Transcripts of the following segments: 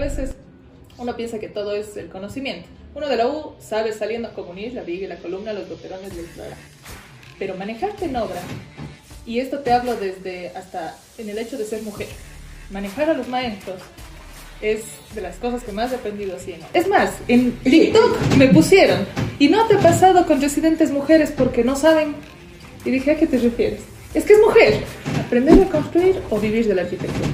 A veces uno piensa que todo es el conocimiento. Uno de la U sabe saliendo a comunir la viga y la columna, los boterones, bla, bla. Pero manejarte en obra, y esto te hablo desde hasta en el hecho de ser mujer, manejar a los maestros es de las cosas que más he aprendido haciendo. Es más, en TikTok me pusieron, y no te ha pasado con residentes mujeres porque no saben. Y dije, ¿a qué te refieres? Es que es mujer. ¿Aprender a construir o vivir de la arquitectura?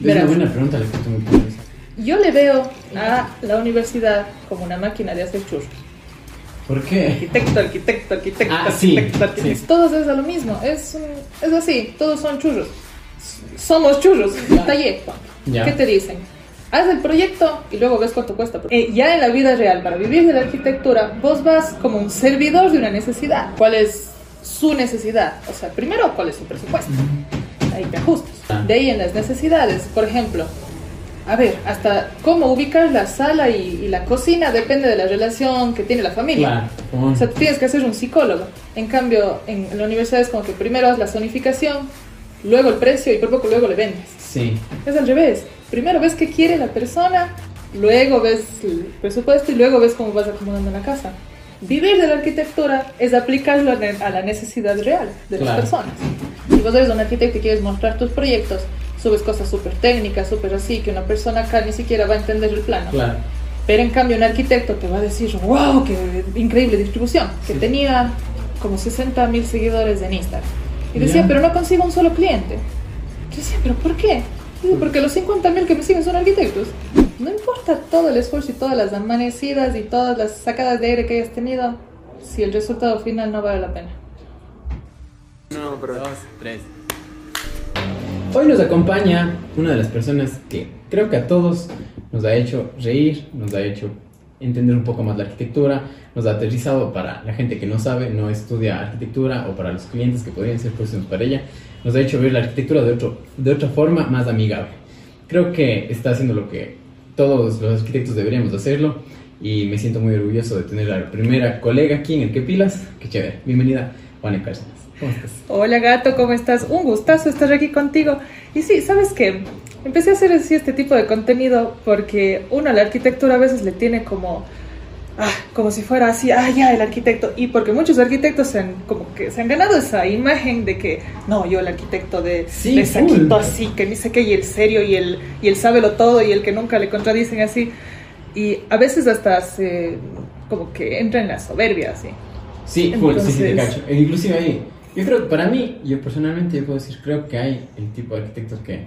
Es una buena pregunta la que tú me pones. Yo le veo a la universidad como una máquina de hacer churros. ¿Por qué? Arquitecto, arquitecto, arquitecto, Ah, sí, arquitecto, arquitecto. sí. Todos es a lo mismo. Es, es así, todos son churros. Somos churros. Ya. Taller. Ya. ¿Qué te dicen? Haz el proyecto y luego ves cuánto cuesta. Eh, ya en la vida real, para vivir de la arquitectura, vos vas como un servidor de una necesidad. ¿Cuál es su necesidad? O sea, primero, ¿cuál es su presupuesto? Ahí ajustas. Ah. De ahí en las necesidades, por ejemplo, a ver, hasta cómo ubicar la sala y, y la cocina depende de la relación que tiene la familia. Claro. O sea, tienes que ser un psicólogo. En cambio, en la universidad es como que primero haz la zonificación, luego el precio y por poco luego le vendes. Sí. Es al revés. Primero ves qué quiere la persona, luego ves el presupuesto y luego ves cómo vas acomodando la casa. Vivir de la arquitectura es aplicarlo a la necesidad real de las Claro. personas. Si vos eres un arquitecto y quieres mostrar tus proyectos, subes cosas súper técnicas, súper así, que una persona acá ni siquiera va a entender el plano. Claro. Pero en cambio un arquitecto te va a decir, wow, qué increíble distribución, que Sí. tenía como 60 mil seguidores en Instagram. Y decía, Ya. pero no consigo un solo cliente. Yo decía, pero ¿por qué? Porque los 50 mil que me siguen son arquitectos. No importa todo el esfuerzo y todas las amanecidas y todas las sacadas de aire que hayas tenido, si el resultado final no vale la pena. No, pero Dos, tres. Hoy nos acompaña una de las personas que creo que a todos nos ha hecho reír, nos ha hecho entender un poco más la arquitectura, nos ha aterrizado para la gente que no sabe, no estudia arquitectura o para los clientes que podrían ser próximos para ella, nos ha hecho ver la arquitectura de, otro, de otra forma más amigable. Creo que está haciendo lo que todos los arquitectos deberíamos hacerlo y me siento muy orgulloso de tener a la primera colega aquí en el Que Pilas. Qué chévere. Bienvenida, Juana Cárcenas. ¿Cómo estás? Hola gato, ¿cómo estás? Un gustazo estar aquí contigo. Y sí, ¿sabes qué? Empecé a hacer así este tipo de contenido porque uno la arquitectura a veces le tiene como, ah, como si fuera así, ah, ya, el arquitecto. Y porque muchos arquitectos se han, como que se han ganado esa imagen de que, no, yo el arquitecto de, Sí, de saquito así, que ni sé qué, y el serio, y el, y el sábelo todo, y el que nunca le contradicen así. Y a veces hasta se, como que entra en la soberbia, así. Sí, full, sí, sí, te Entonces- cacho. E inclusive ahí, yo creo para mí, yo personalmente, yo puedo decir, creo que hay el tipo de arquitectos que,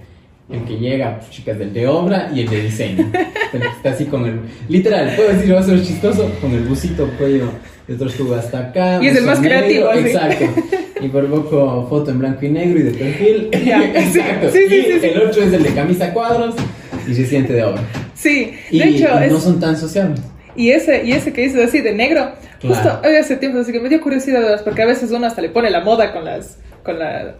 el que llega, pues, chicas, del de obra y el de diseño. Está así con el, literal, puedo decir, va a ser chistoso, con el busito cuello de tortuga hasta acá. Y es el más creativo, así. Exacto. Y por poco foto en blanco y negro y de perfil. Ya, exacto. sí, sí, y el otro es el de camisa cuadros y residente de obra. Sí, Y, de hecho, no es- son tan sociables. Y ese, y ese que dices así de negro, Claro. justo hoy hace tiempo, así que me dio curiosidad, porque a veces uno hasta le pone la moda con las, con las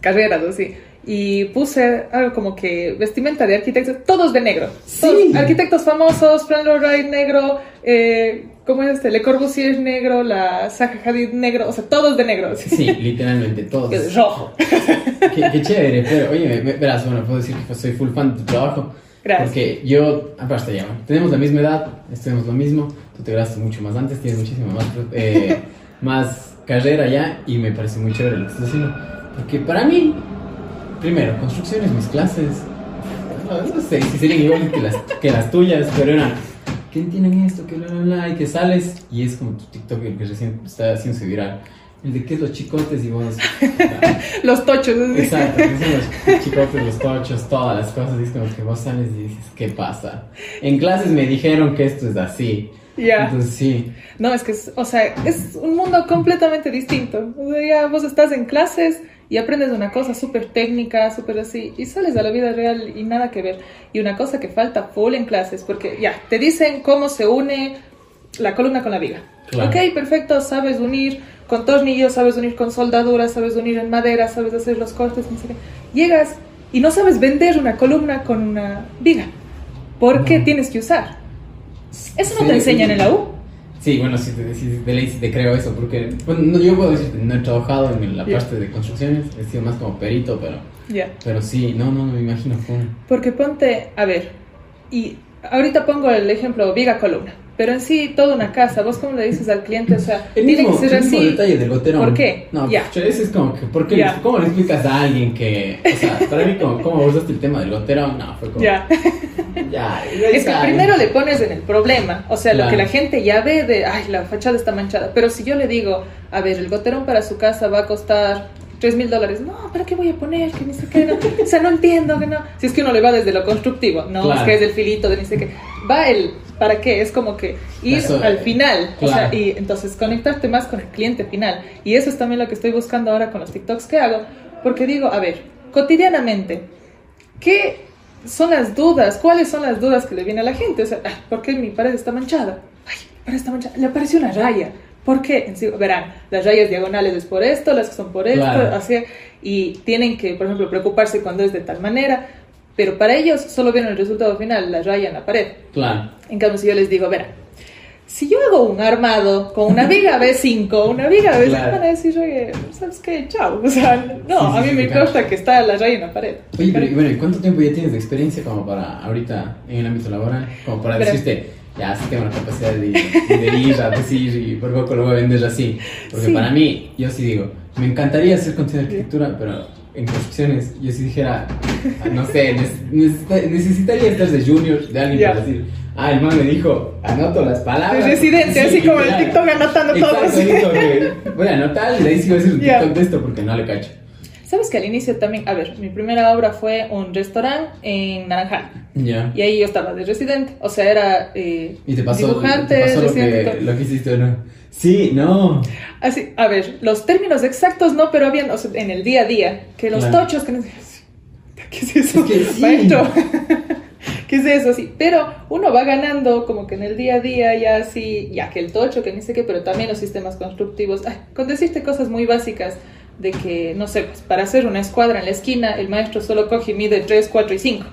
carreras, así. Y puse algo como que vestimenta de arquitectos, todos de negro. Sí. Todos, arquitectos famosos, Fran Lloyd Wright negro, eh, ¿cómo es este? Le Corbusier negro, la Zaha Hadid negro, o sea, todos de negro. así. Sí, literalmente todos. Es rojo. Qué, qué chévere, pero oye, verás, bueno, puedo decir que soy full fan de tu trabajo. Gracias. Porque yo, aparte ya, tenemos la misma edad, estudiamos lo mismo, tú te graduaste mucho más antes, tienes muchísima más, eh, más carrera ya y me parece muy chévere lo que estás haciendo. Porque para mí, primero, construcciones, mis clases, no, no sé si serían igual que las, que las tuyas, pero eran, ¿qué entienden esto? Que bla, bla, bla, y que sales y es como tu TikTok el que recién está haciéndose viral. El de qué es los chicotes y vos... Los tochos. así. Exacto, son los chicotes, los tochos, todas las cosas. Y es como que vos sales y dices, ¿qué pasa? En clases me dijeron que esto es así. Ya. Entonces, sí. No, es que, es, o sea, es un mundo completamente distinto. O sea, ya vos estás en clases y aprendes una cosa súper técnica, súper así, y sales a la vida real y nada que ver. Y una cosa que falta full en clases, porque ya, te dicen cómo se une la columna con la viga. Claro. Ok, perfecto, sabes unir con tornillos, sabes unir con soldaduras, sabes unir en madera, sabes hacer los cortes, no sé qué. Llegas y no sabes vender una columna con una viga. ¿Por qué No. tienes que usar? Eso no Sí, te enseñan en la U. Sí, bueno, sí, te- sí, de ley sí te creo eso. Porque, bueno, no, yo puedo decir que no he trabajado en la parte de construcciones. He sido más como perito, pero, Ya. pero sí, no, no, no me imagino cómo. Porque ponte, a ver, y ahorita pongo el ejemplo viga columna, pero en sí toda una casa, vos cómo le dices al cliente, o sea, El tiene mismo, que ser el mismo así. detalle del goterón. ¿Por qué? No, Ya. pucha, ese es como que, ¿por qué? ¿Cómo le explicas a alguien que, o sea, para mí, como, ¿cómo abordaste el tema del goterón? No, fue como, Ya. ya, Es que primero le pones en el problema, o sea, lo que la gente ya ve de, ay, la fachada está manchada, pero si yo le digo, a ver, el goterón para su casa va a costar 3 mil dólares, no, ¿para qué voy a poner? Que ni sé qué, no. o sea, no entiendo que no. Si es que uno le va desde lo constructivo, no, Claro. es que es del filito, de ni sé qué. Va el, ¿para qué? Es como que ir Eso, al final, o sea, claro. y entonces conectarte más con el cliente final. Y eso es también lo que estoy buscando ahora con los TikToks que hago, porque digo, a ver, cotidianamente, ¿Qué son las dudas? ¿Cuáles son las dudas que le viene a la gente? O sea, "Ay, ¿por qué mi pared está manchada? Ay, mi pared está manchada. Le apareció una raya. ¿Por qué? Verán, las rayas diagonales es por esto, las que son por esto, Claro. así. Y tienen que, por ejemplo, preocuparse cuando es de tal manera. Pero para ellos solo ven el resultado final, la raya en la pared. Claro. En cambio, si yo les digo, verán, si yo hago un armado con una viga B5, una viga B5, Claro. van a decir, oye, ¿sabes qué? Chao. O sea, no, Sí, a mí sí, me claro. consta que está la raya en la pared. Oye, pero bueno, ¿y cuánto tiempo ya tienes de experiencia como para ahorita en el ámbito laboral? Como para Verás. decirte, ya sí tengo la capacidad de, de ir a decir y por poco lo voy a vender así. Porque Sí. para mí, yo sí digo, me encantaría hacer contenido de arquitectura, pero en construcciones yo sí dijera, ah, no sé, neces- necesita- necesitaría estar de junior, de alguien Ya. para decir, ah, el man me dijo, anoto las palabras. De residente, así como el. TikTok anotando todo. Exacto, que, voy a anotar y de ahí sí voy a hacer un Ya. TikTok de esto porque no le cacho. Sabes que al inicio también, a ver, mi primera obra fue un restaurante en Naranjal. Ya. Y ahí yo estaba de residente. O sea, era eh, ¿Y te pasó, dibujante, te pasó lo, residente. que, lo que hiciste o no? Sí, no. Así, a ver, los términos exactos no, pero habían, o sea, en el día a día, que los Claro. tochos, que no ¿qué es eso? Es que sí. Maestro, ¿qué es eso? Sí, pero uno va ganando como que en el día a día ya así, ya que el tocho, que ni sé qué, pero también los sistemas constructivos. Ay, con decirte cosas muy básicas de que, no sé, pues, para hacer una escuadra en la esquina, el maestro solo coge y mide 3, 4 y 5.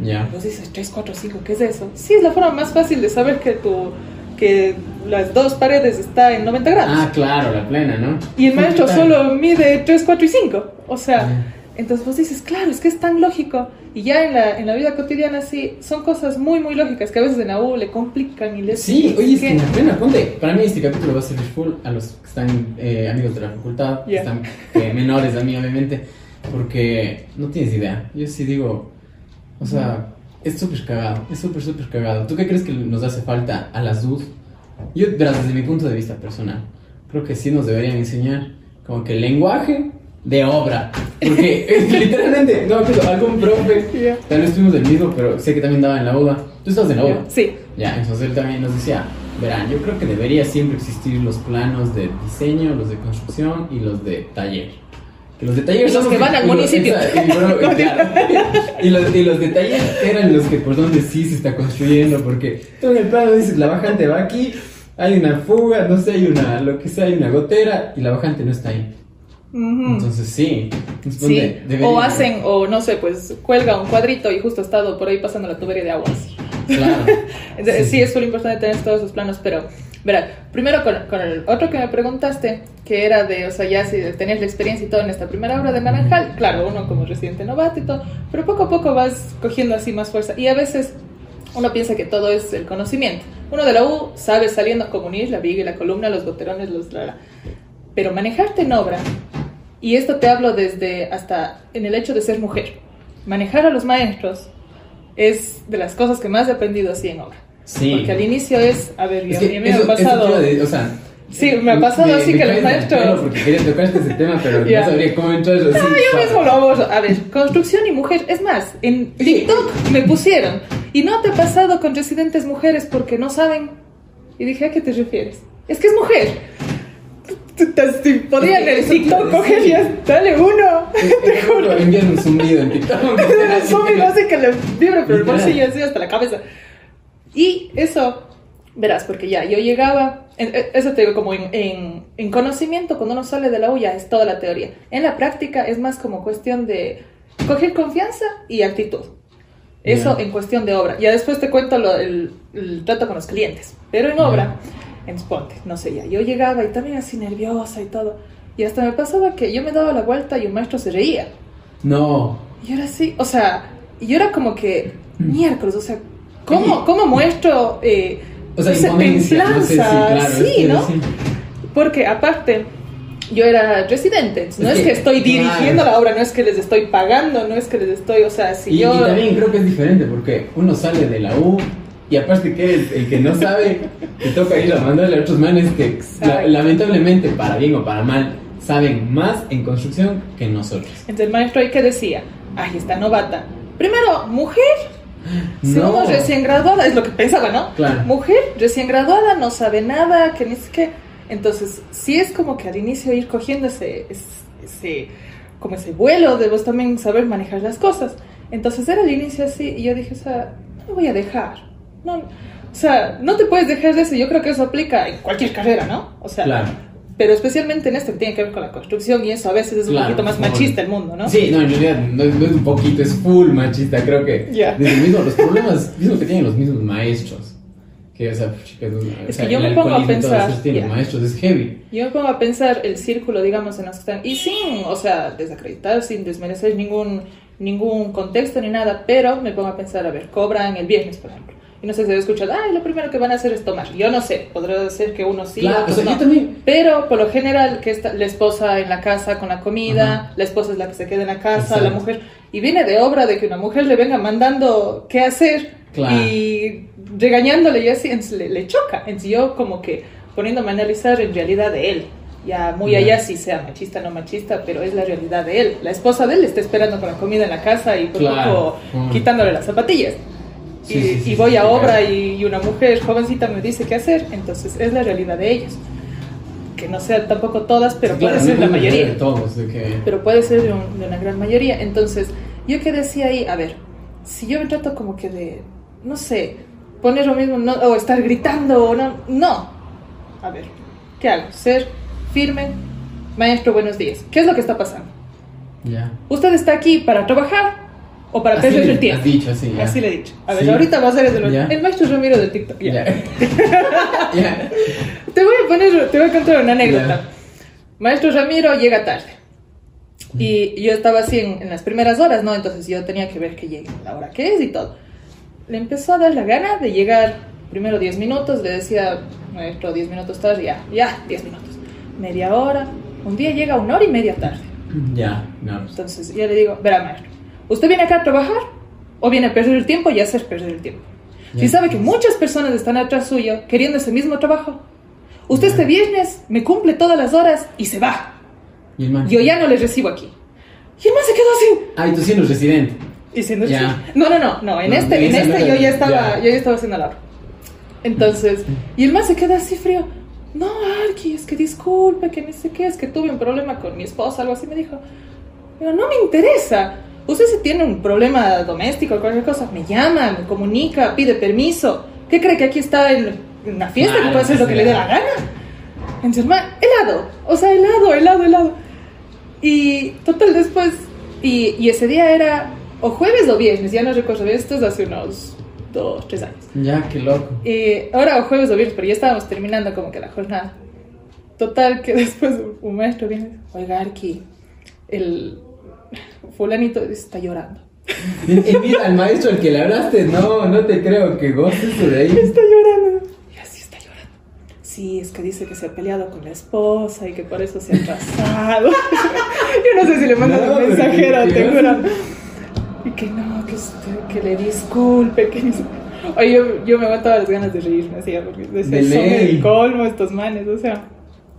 Ya. Vos dices 3, 4, 5, ¿qué es eso? Sí, es la forma más fácil de saber que tu que las dos paredes está en 90 grados. Ah, claro, la plena, ¿no? y el maestro solo mide 3, 4 y 5. O sea, Ya. entonces vos dices, claro, es que es tan lógico. Y ya en la, en la vida cotidiana sí, son cosas muy, muy lógicas que a veces en la U le complican y le... Sí, oye, es que en la plena, ponte, para mí este capítulo va a servir full a los que están eh, amigos de la facultad, que Ya. están eh, menores a mí, obviamente, porque no tienes idea. Yo sí digo, o sea, es súper cagado, es súper, súper cagado. ¿Tú qué crees que nos hace falta a las DUS? Yo, verás, desde mi punto de vista personal, creo que sí nos deberían enseñar como que el lenguaje de obra. Porque literalmente, no acuerdo, algún profe, Ya. tal vez del mismo, pero sé que también daba en la UDA. Tú estás en la UDA. Sí, Ya, entonces él también nos decía, verán, yo creo que debería siempre existir los planos de diseño, los de construcción y los de taller. Que los de taller Los que van al municipio. y, claro, los, y los de taller eran los que por donde sí se está construyendo, porque tú en el plano dices, la bajante va aquí, hay una fuga, no sé, hay una, lo que sea, hay una gotera y la bajante no está ahí. Entonces sí, Sí, o hacen, o no sé, pues cuelga un cuadrito y justo ha estado por ahí pasando la tubería de aguas. Claro. Sí, Sí. es muy importante tener todos esos planos, pero, verá, primero con, con el otro que me preguntaste, que era de, o sea, ya si tenías la experiencia y todo en esta primera obra de Naranjal, claro, uno como residente novato y todo, pero poco a poco vas cogiendo así más fuerza. Y a veces uno piensa que todo es el conocimiento. Uno de la U sabe saliendo como unir la viga y la columna, los goterones, los... Pero manejarte en obra, y esto te hablo desde hasta en el hecho de ser mujer, manejar a los maestros es de las cosas que más he aprendido así en obra. Sí. Porque al inicio es, a ver, yo, Es que me ha eso- pasado... decir, o sea, Sí, me ha pasado así que caes del maestros- pelo Porque quería tocarte ese tema, pero Ya. no sabría cómo entrar. No, yo mismo lo abordo. A ver, construcción y mujer. Es más, en TikTok me pusieron. ¿Y no te ha pasado con residentes mujeres porque no saben? Y dije, ¿a qué te refieres? Es que es mujer. Podían en TikTok sí. coger y dale uno. Te juro. Envían un zumbido en TikTok. Eso me hace que le vibre por el bolsillo así hasta la cabeza. Y eso, verás, porque ya yo llegaba, eh, eso te digo, como en, en- en conocimiento, cuando uno sale de la U ya es toda la teoría. En la práctica es más como cuestión de coger confianza y actitud. Eso en cuestión de obra. Ya después te cuento lo- el, el trato con los clientes. Pero en obra, en Sponte, no sé ya, yo llegaba y también así nerviosa y todo. Y hasta me pasaba que yo me daba la vuelta y un maestro se reía. No. Y ahora sí, o sea, y yo era como que miércoles, o sea, ¿Cómo, Sí. cómo muestro eh, O sea, esa imponencia, no sé templanza? claro, sí, ¿no? sí. Porque aparte, yo era residente, no Es es que, que estoy dirigiendo claro. la obra, no es que les estoy pagando, no es que les estoy, o sea, si Y, yo... y también creo que es diferente porque uno sale de la U y aparte que eres el que no sabe, te toca ir a mandarle a otros manes que la- lamentablemente, para bien o para mal, saben más en construcción que nosotros. Entonces el maestro ahí que decía, ay, esta novata. Primero, mujer, Segundo, recién graduada, es lo que pensaba, ¿no? Claro. Mujer, recién graduada, no sabe nada, que ni qué. Entonces, sí es como que al inicio ir cogiendo ese, ese, como ese vuelo de vos también saber manejar las cosas. Entonces era al inicio así y yo dije, o sea, no me voy a dejar. No, o sea, no te puedes dejar de eso. Yo creo que eso aplica en cualquier carrera, ¿no? O sea, Claro. Pero especialmente en esto que tiene que ver con la construcción y eso a veces es un Claro, poquito más por machista el mundo, ¿no? Sí, no, en realidad no, es- no es un poquito, es full machista. Creo que desde el mismo, los problemas mismo que tienen los mismos maestros. Que, o sea, chicas, o Es sea, que yo me pongo a pensar, los maestros es heavy. Yo me pongo a pensar el círculo, digamos, en los que están, y sin, o sea, desacreditar, sin desmerecer ningún, ningún contexto ni nada, pero me pongo a pensar, a ver, cobran el viernes, por ejemplo. Y no sé si he escuchado, ay, lo primero que van a hacer es tomar. Yo no sé, podrá ser que uno sí, Claro, otros o sea, no. yo también- Pero por lo general, que está la esposa en la casa con la comida, Ajá. la esposa es la que se queda en la casa, Exacto. la mujer. Y viene de obra de que una mujer le venga mandando qué hacer Claro. y regañándole y así, le, le choca. Entonces yo como que poniéndome a analizar en realidad de él. Ya muy allá si sea machista o no machista, pero es la realidad de él. La esposa de él está esperando con la comida en la casa y por Claro. poco Mm. quitándole las zapatillas. Sí, y, sí, sí, y voy a obra claro. y, una mujer jovencita me dice qué hacer, entonces es la realidad de ellos. Que no sean tampoco todas, pero Sí, claro, puede ser la mayoría de todos, de que... pero puede ser de, un- de una gran mayoría. Entonces, yo que decía ahí, a ver, si yo me trato como que de, no sé, poner lo mismo, no, o estar gritando, o no, no. A ver, ¿qué hago? Ser firme, maestro, buenos días. ¿Qué es lo que está pasando? Ya. ¿Usted está aquí para trabajar o para Así perder le- el tiempo? has dicho, así, ya. Así le he dicho. A ver, Sí. ahorita va a ser el, Ya. el maestro Ramiro de TikTok. ya. Ya. Ya. Te voy a poner, te voy a contar una anécdota. Maestro Ramiro llega tarde. Y yo estaba así en, en las primeras horas, ¿no? Entonces yo tenía que ver que llegue la hora que es y todo. Le empezó a dar la gana de llegar primero 10 minutos, le decía, maestro, 10 minutos tarde, ya, ya, 10 minutos. Media hora, un día llega una hora y media tarde. Ya, no. Entonces yo le digo, verá maestro, ¿usted viene acá a trabajar o viene a perder el tiempo y hacer perder el tiempo? Si sabe que muchas personas están atrás suyo queriendo ese mismo trabajo, usted este viernes me cumple todas las horas y se va. Y. Yo ya no le recibo aquí. Y el man se quedó así. Ah, y tú siendo residente. Diciendo Ya. así. No, no, no, no. En No, este, en este yo ya estaba, yo ya estaba haciendo la obra. Entonces, y el man se queda así frío. No, Arki, es que disculpe, que no sé qué, es que tuve un problema con mi esposa, algo así me dijo. Pero no me interesa. Usted si tiene un problema doméstico o cualquier cosa, me llama, me comunica, pide permiso. ¿Qué cree que aquí está en una fiesta que Claro, puede hacer lo que le dé la gana? Entonces, man, helado. O sea, helado, helado, helado. Y total después, y, y ese día era o jueves o viernes, ya no recuerdo, esto es hace unos dos, tres años. Ya, qué loco. Y ahora o jueves o viernes, pero ya estábamos terminando como que la jornada. Total que después un maestro viene, oiga, Arki, el fulanito está llorando. Invita al maestro al que le hablaste. No, no te creo que goces de ahí. Está llorando. Y así está llorando. Sí, es que dice que se ha peleado con la esposa y que por eso se ha atrasado. Yo no sé si le mandan No, un mensajero, te juro. Y que no, que, que le disculpe, que Oye, yo, yo me aguantaba las ganas de reírme, así, porque decía, De son el colmo estos manes, o sea.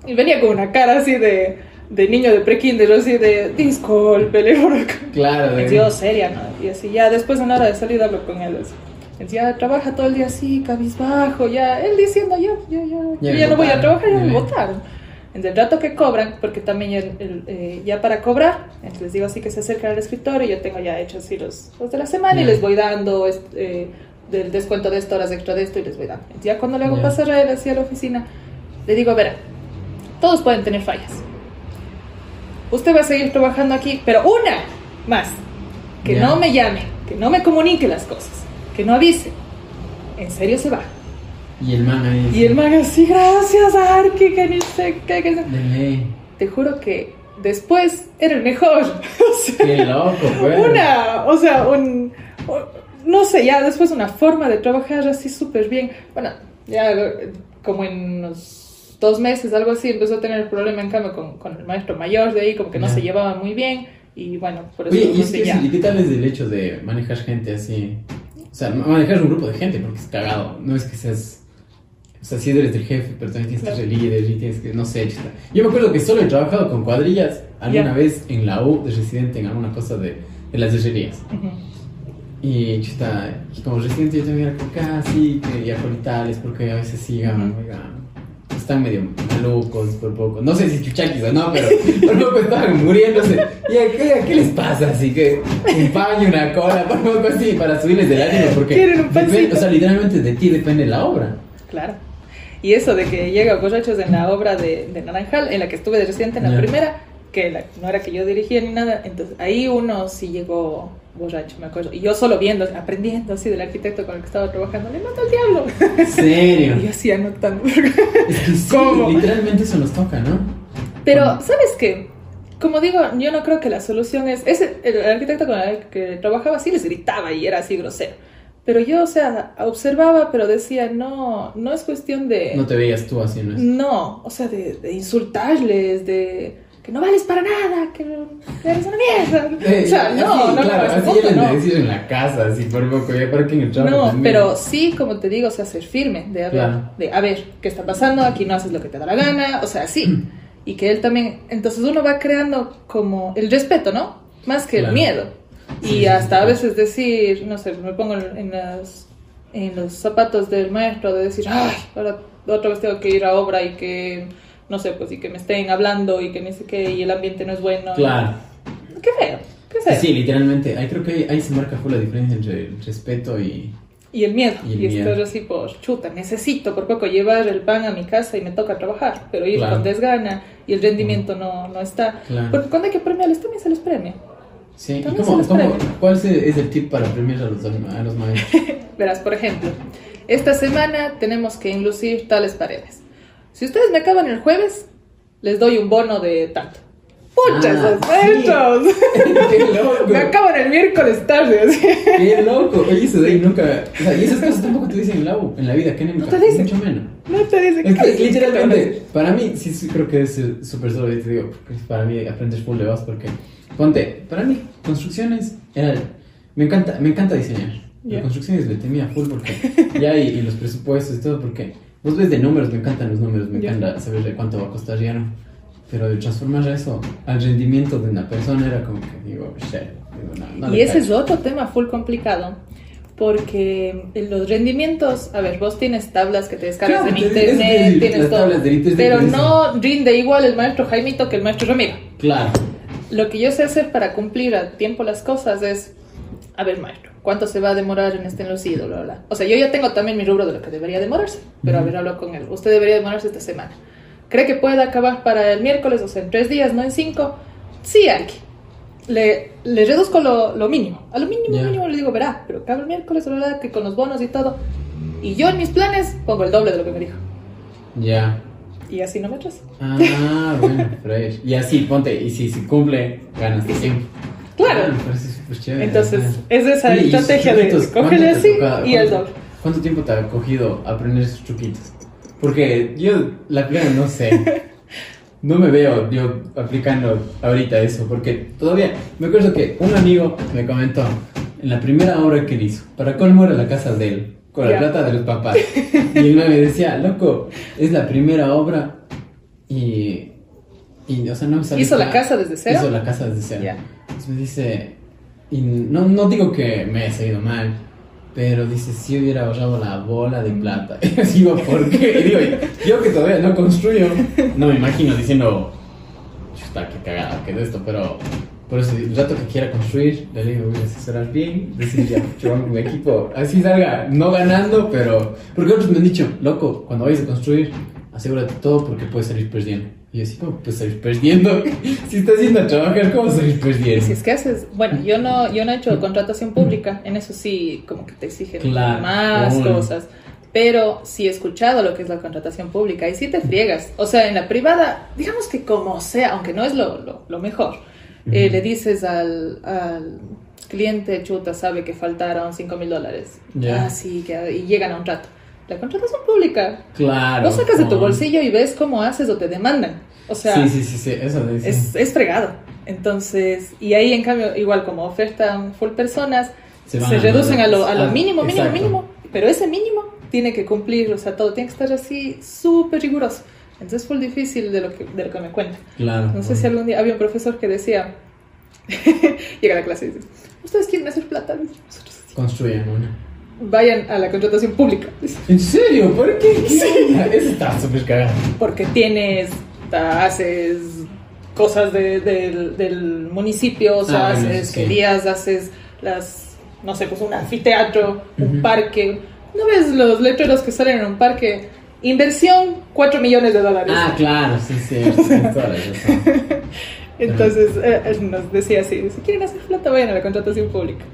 Y venía con una cara así de, de niño de prekinder, así de, disculpe, le juro que- Claro, de... yo seria, ¿no? Y así ya después en la hora de salir hablo con él. Así. Él ya trabaja todo el día así, cabizbajo, ya, él diciendo, ya, ya, ya, Ya yo ya no voy a trabajar, ya me votaron. Entonces el rato que cobran, porque también ya, el- eh, ya para cobrar, entonces digo así que se acercan al escritorio, yo tengo ya hechos así los, los de la semana y Ya. les voy dando est- eh, del descuento de esto, horas extra de esto y les voy dando. Entonces, ya cuando le hago Ya. pasar a él así a la oficina, le digo, verá, todos pueden tener fallas. Usted va a seguir trabajando aquí, pero una más. Que no me llame, que no me comunique las cosas, que no avise. En serio se va. Y el man ahí. Y el man así, gracias, Arki, que ni sé qué. que no-". De ley. Te juro que después era el mejor. O sea, Qué loco, pues. una, o sea, un, un- no sé, ya después una forma de trabajar así súper bien. Bueno, ya eh, como en dos meses, algo así, empezó a tener problema en cambio con, con el maestro mayor de ahí, como que no Ya. se llevaba muy bien. Y bueno, por eso Oye, ¿y, es que sí, ¿y qué tal es el hecho de manejar gente así? O sea, ma- manejar un grupo de gente, porque es cagado. No es que seas. O sea, si eres el jefe, pero también tienes que Claro. ser líder y tienes que. No sé, chuta. Yo me acuerdo que solo he trabajado con cuadrillas alguna Ya. vez en la U de residente en alguna cosa de, de las herrerías. Ujú. Y chuta, y como residente yo también era casi que ya colitales, porque a veces sí, oigan, oigan, están medio malucos por poco. No sé si chuchaquis o no, pero por poco estaban muriéndose. ¿Y a qué, a qué les pasa? Así que un paño, una cola, por poco así, para subirles del ánimo, porque Quieren un depende- o sea, literalmente de ti depende la obra. Claro. Y eso de que llega borrachos en la obra de, de Naranjal, en la que estuve de residente en la primera, que la- no era que yo dirigía ni nada, entonces ahí uno sí llegó borracho, me acuerdo. Y yo solo viendo, aprendiendo así del arquitecto con el que estaba trabajando, le mata al diablo. ¿En serio? Y yo así anotando. Sí, ¿Cómo? literalmente eso nos toca, ¿no? Pero, Bueno. ¿sabes qué? Como digo, yo no creo que la solución es... Ese, el arquitecto con el que trabajaba sí les gritaba y era así grosero. Pero yo, o sea, observaba, pero decía, no, no es cuestión de... No te veías tú haciendo eso. No, o sea, de, de insultarles, de que no vales para nada, que eres una mierda. O sea, no, no, claro, así punto no. en la casa, así por poco, ya para que en el trabajo. No, pues, mira. pero sí, como te digo, o sea, ser firme, de Claro. de a ver, ¿qué está pasando? Aquí no haces lo que te da la gana, o sea, sí. Y que él también, entonces uno va creando como el respeto, ¿no? Más que Claro. el miedo. Sí, Y hasta a veces decir, no sé, me pongo en, en las, en los zapatos del maestro de decir, ay, ahora otra vez tengo que ir a obra y que, no sé, pues y que me estén hablando y que ni sé qué, y el ambiente no es bueno. Claro. Qué feo, qué feo. Sí, literalmente. Ahí creo que ahí, se marca la diferencia entre el respeto y. Y el miedo. Y Y, el miedo. así por chuta. Necesito por poco llevar el pan a mi casa y me toca trabajar. Pero ir Claro. con desgana y el rendimiento no, no está. Claro. Porque cuando hay que premiarles también se les premia. Sí, ¿y cómo, se cómo- cuál es el, es el tip para premiar a los, a los maestros? Verás, por ejemplo, esta semana tenemos que enlucir tales paredes. Si ustedes me acaban el jueves, les doy un bono de tanto. ¡Puchas, Ah, los sí. ¡Qué loco! me acaban el miércoles tarde. así. ¡Qué loco! Oye, eso de ahí nunca. O sea, y esas cosas tampoco te dicen en la U, en la vida, que nunca. No te dicen. Mucho menos. No te dicen Es que ¿qué? literalmente, para mí, sí, sí creo que es súper solo, y te digo, para mí aprendes full de vos, porque, ponte, para mí, construcciones era, me encanta, me encanta diseñar, Ya. Las construcciones le temía full porque, ya, y, y los presupuestos y todo, porque, vos ves de números, me encantan los números, me encanta saber de cuánto va a costar ya, ¿no? Pero de transformar eso al rendimiento de una persona era como que, digo, shit, digo, no, no Y ese es otro tema full complicado. Porque los rendimientos, a ver, vos tienes tablas que te descargas Claro, en te- internet, decir, tienes las todo. tablas de internet Pero no rinde igual el maestro Jaimito que el maestro Ramiro. Claro, Lo que yo sé hacer para cumplir a tiempo las cosas es, a ver, maestro, ¿cuánto se va a demorar en este enlucido? Bla, bla. O sea, yo ya tengo también mi rubro de lo que debería demorarse, pero a ver, hablo con él. Usted debería demorarse esta semana. ¿Cree que puede acabar para el miércoles, o sea, en tres días, no en cinco? Sí, que. Le, le reduzco lo, lo mínimo. A lo mínimo, Ya. mínimo le digo, verá, pero acaba el miércoles, bla, bla, que con los bonos y todo. Y yo en mis planes pongo el doble de lo que me dijo. ya. Y así no me atraso. Ah, bueno, fresh. Y así, ponte, y si se cumple, ganas tiempo. Claro. Ah, súper chévere. Entonces, ajá. es esa Oye, ¿y esos estrategia de cógele así y el doble. ¿Cuánto tiempo te ha cogido aprender esos truquitos? Porque yo, la plena, no sé. No me veo yo aplicando ahorita eso, porque todavía me acuerdo que un amigo me comentó en la primera obra que él hizo, para colmo era la casa de él, con la Ya. plata de los papás. Y él me decía, loco, es la primera obra y, y o sea, no me ¿Hizo la casa desde cero? Hizo la casa desde cero. Ya. Entonces me dice, y no, no digo que me haya salido mal, pero dice, si hubiera ahorrado la bola de plata. Y digo, ¿por qué? Y digo, yo que todavía no construyo, no me imagino diciendo, chuta, qué cagada quedó esto, pero por eso el rato que quiera construir, le digo, voy a asesorar bien, decir, ya, yo mi equipo, así salga, no ganando, pero, porque otros me han dicho, loco, cuando vayas a construir, asegúrate todo porque puedes salir perdiendo. Y así, ¿cómo puedes salir perdiendo? si estás yendo a trabajar, ¿cómo salir perdiendo? Si es que haces, bueno, yo no, yo no he hecho contratación pública, en eso sí, como que te exigen Claro, más cosas. Pero sí he escuchado lo que es la contratación pública y sí te friegas. O sea, en la privada, digamos que como sea, aunque no es lo, lo, lo mejor, eh, le dices al, al cliente, chuta, sabe que faltaron 5 mil dólares. Ya. Ah, sí, que, y llegan a un trato. La contratación pública. Claro. Lo sacas de tu bolsillo y ves cómo haces o te demandan. O sea, Sí, sí, sí, sí, eso le dicen. es, es fregado. Entonces, y ahí en cambio, igual como ofertan full personas, Se se, reducen a lo, a lo ah, mínimo, mínimo, exacto. mínimo. Pero ese mínimo tiene que cumplir, o sea, todo tiene que estar así súper riguroso. Entonces es full difícil de lo que, de lo que me cuenta. Claro. No sé si algún día había un profesor que decía, llega a la clase y dice, ¿ustedes quieren hacer plata? Nosotros sí. Construyen una. Vayan a la contratación pública. ¿En serio? ¿Por qué? ¿Qué onda? Eso está súper cagado. Porque tienes, haces cosas de- del- del municipio, o sea, Ah, haces sí. haces las, no sé, pues un anfiteatro, un parque. ¿No ves los letreros que salen en un parque? Inversión, 4 millones de dólares. Ah, claro, sí, sí. sí. Entonces eh, él nos decía así, si quieren hacer plata vayan a la contratación pública.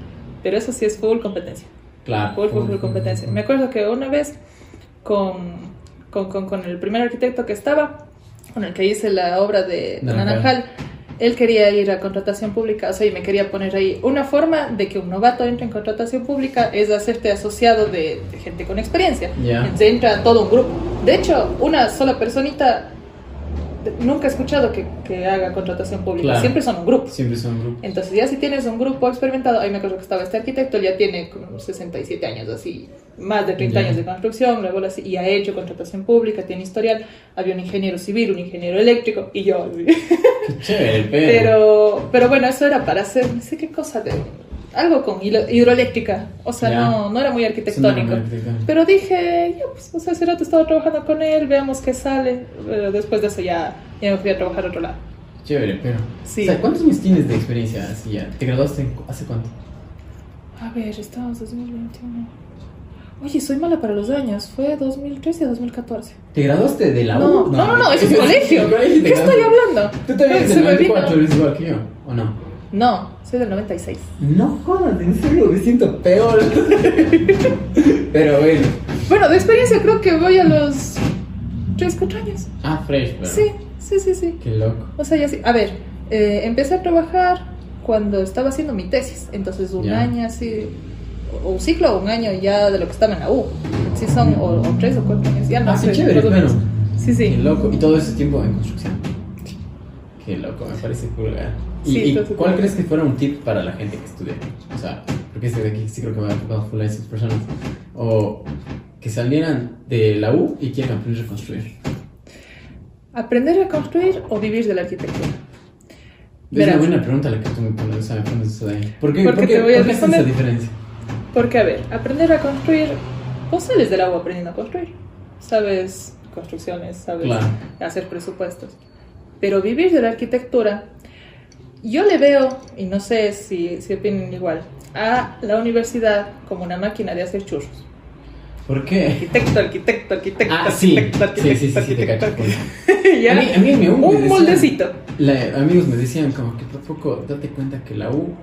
Pero eso sí es full competencia. Claro. Full, full, full competencia. Me acuerdo que una vez con, con, con, con el primer arquitecto que estaba, con el que hice la obra de, de Naranjal. Él quería ir a contratación pública, o sea, y me quería poner ahí. Una forma de que un novato entre en contratación pública es hacerte asociado de, de gente con experiencia. Ya. Entonces entra todo un grupo. De hecho, una sola personita nunca he escuchado que, que haga contratación pública. Claro. Siempre son un grupo. Siempre son grupos. Entonces ya si tienes un grupo experimentado, ahí me acuerdo que estaba este arquitecto, ya tiene como 67 años, así, más de 30 Ya. años de construcción, luego así, y ha hecho contratación pública, tiene historial, había un ingeniero civil, un ingeniero eléctrico, y yo. Qué chévere, pero, pero bueno, eso era para hacer, no sé qué cosa, de algo con hidroeléctrica, o sea, Ya. no, no era muy arquitectónico. Pero dije, ya, pues, o sea, hace rato estaba trabajando con él, veamos qué sale. Pero después de eso ya, ya me fui a trabajar a otro lado. Chévere, pero. Sí. O sea, ¿cuántos años tienes de experiencia así ya? ¿Te graduaste hace cuánto? A ver, estamos 2021. Oye, soy mala para los años. Fue 2013 2014. ¿Te graduaste de la No, U? no, no, no, eso es colegio. te ¿Qué estoy hablando? ¿Tú también eres del me vino. 94, eres igual que yo? ¿O no? No, soy del 96. No jodas, en serio, me siento peor. pero bueno. Bueno, de experiencia creo que voy a los 3, 4 años. Ah, fresh, pero. Sí, sí, sí, sí. Qué loco. O sea, ya sí. A ver, eh, empecé a trabajar cuando estaba haciendo mi tesis. Entonces, un Ya. año así, o un ciclo o un año ya de lo que estaba en la U. Sí, son o, o tres o cuatro años. Ya no Ah, qué sé. menos. bueno. Sí, Qué sí. loco. Y todo ese tiempo en construcción. Qué loco, me parece cool. ¿Y, Sí, y cuál crees que fuera un tip para la gente que estudia? O sea, porque este de aquí sí creo que va enfocado full a esas personas. O que salieran de la U y quieran aprender a construir. ¿Aprender a construir o vivir de la arquitectura? Es una buena pregunta la que tú me pones, o sea, me pones eso de ahí. ¿Por qué, Porque por qué, te voy a por qué es esa responder. diferencia? Porque, a ver, aprender a construir, vos sales del agua aprendiendo a construir. Sabes construcciones, sabes Claro. hacer presupuestos. Pero vivir de la arquitectura, yo le veo, y no sé si, si opinan igual, a la universidad como una máquina de hacer churros. ¿Por qué? Arquitecto, arquitecto, arquitecto, Ah, sí. arquitecto, Sí, sí, sí, arquitecto, sí, te arquitecto, cacho. arquitecto. Ya. A mí, a mí me Un decían- moldecito. La- amigos me decían como que por poco date cuenta que la U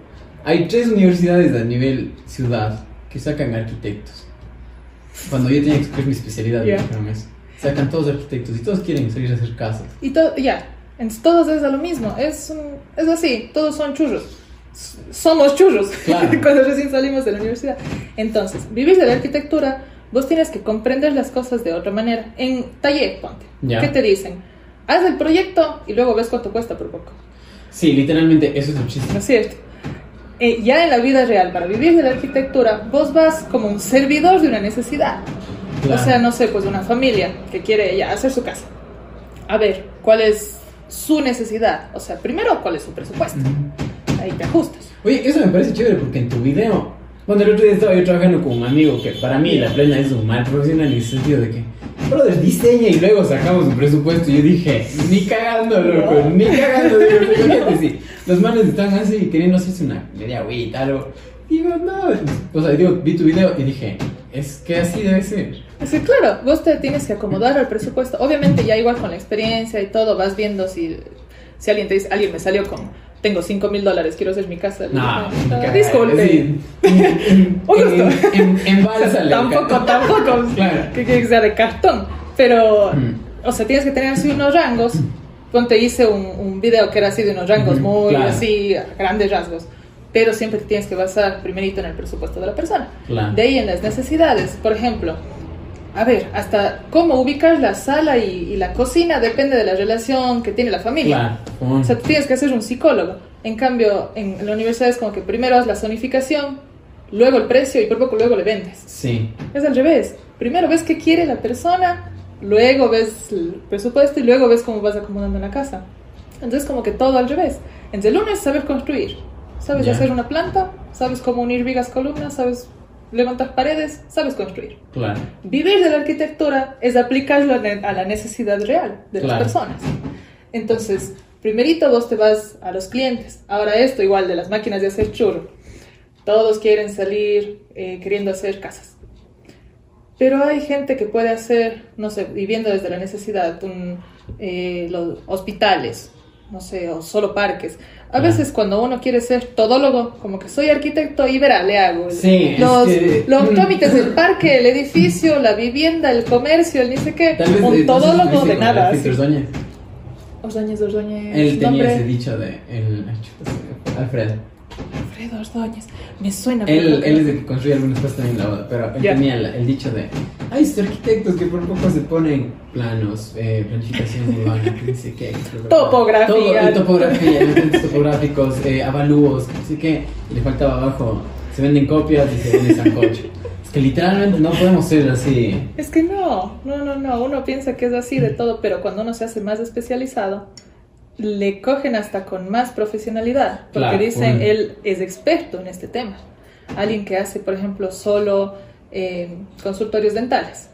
hay tres universidades a nivel ciudad que sacan arquitectos. Cuando yo tenía que escoger mi especialidad me Ya. dijeron eso. Sacan todos arquitectos y todos quieren salir a hacer casas. Y todo, ya, entonces todos es a lo mismo, es, un- es así, todos son churros. Somos churros Claro. cuando recién salimos de la universidad. Entonces, vivir de la arquitectura, vos tienes que comprender las cosas de otra manera. En taller, ponte. Ya. ¿Qué te dicen? Haz el proyecto y luego ves cuánto cuesta por poco. Sí, literalmente eso es un chiste. ¿No es cierto? Eh, ya en la vida real, para vivir de la arquitectura, vos vas como un servidor de una necesidad. Claro. O sea, no sé, pues una familia que quiere ya hacer su casa. A ver, ¿cuál es su necesidad? O sea, primero, ¿cuál es su presupuesto? Ahí te ajustas. Oye, eso me parece chévere porque en tu video, bueno, el otro día estaba yo trabajando con un amigo que para mí la plena es un mal profesional en el sentido de que, brother, diseña y luego sacamos un presupuesto. Y yo dije, ni cagando, loco, ni cagando. Imagínate, sí, los manes están así queriendo hacerse una media agüita, algo. Digo, no, o sea, digo, vi tu video y dije, es que así debe ser. Claro, vos te tienes que acomodar al presupuesto. Obviamente, ya igual con la experiencia y todo, vas viendo si, si alguien te dice, alguien me salió con, tengo 5 mil dólares, quiero hacer mi casa. No, digo, ni "Ah, cagar, disculpe. sí. En- en- en- embálsale, tampoco, tampoco. Claro. Que que sea de cartón. Pero, Mm. o sea, tienes que tener así unos rangos. Ponte hice un, un video que era así de unos rangos muy claro. así, grandes rasgos. pero siempre te tienes que basar primerito en el presupuesto de la persona. Claro. De ahí en las necesidades, por ejemplo, a ver, hasta cómo ubicar la sala y, y la cocina depende de la relación que tiene la familia. Claro. O sea, tienes que ser un psicólogo. En cambio, en la universidad es como que primero haz la zonificación, luego el precio y por poco luego le vendes. Sí. Es al revés. Primero ves qué quiere la persona, luego ves el presupuesto y luego ves cómo vas acomodando la casa. Entonces como que todo al revés. Entonces el uno es saber construir. Sabes Ya. hacer una planta, sabes cómo unir vigas, columnas, sabes levantar paredes, sabes construir. Claro. Vivir de la arquitectura es aplicarlo a la necesidad real de Claro. las personas. Entonces, primerito vos te vas a los clientes. Ahora esto igual de las máquinas de hacer churro. Todos quieren salir eh, queriendo hacer casas. Pero hay gente que puede hacer, no sé, viviendo desde la necesidad, un, eh, los hospitales, no sé, o solo parques. A Ah. veces cuando uno quiere ser todólogo, como que soy arquitecto y verá, le hago. Sí, los, que- los trámites del parque, el edificio, la vivienda, el comercio, el ni sé qué. Tal vez, un no sé si todólogo de nada. Ordóñez. Ordóñez, Ordóñez. Él tenía nombre. ese dicho de. El, Alfredo. Alfredo Ordóñez. Me suena. Él, pero- él es el que construye algunas cosas también en la boda, pero él Ya. tenía el, el dicho de, hay estos arquitectos que por poco se ponen planos, eh, planificación urbana, que no sé qué. Topografía. Todo, eh, topografía, elementos topográficos, eh, avalúos, no sé qué. Y le faltaba abajo, se venden copias y se vende sancocho. es que literalmente no podemos ser así. Es que no, no, no, no. Uno piensa que es así de todo, pero cuando uno se hace más especializado, le cogen hasta con más profesionalidad. Porque Claro, dicen, un- él es experto en este tema. Alguien que hace, por ejemplo, solo eh, consultorios dentales.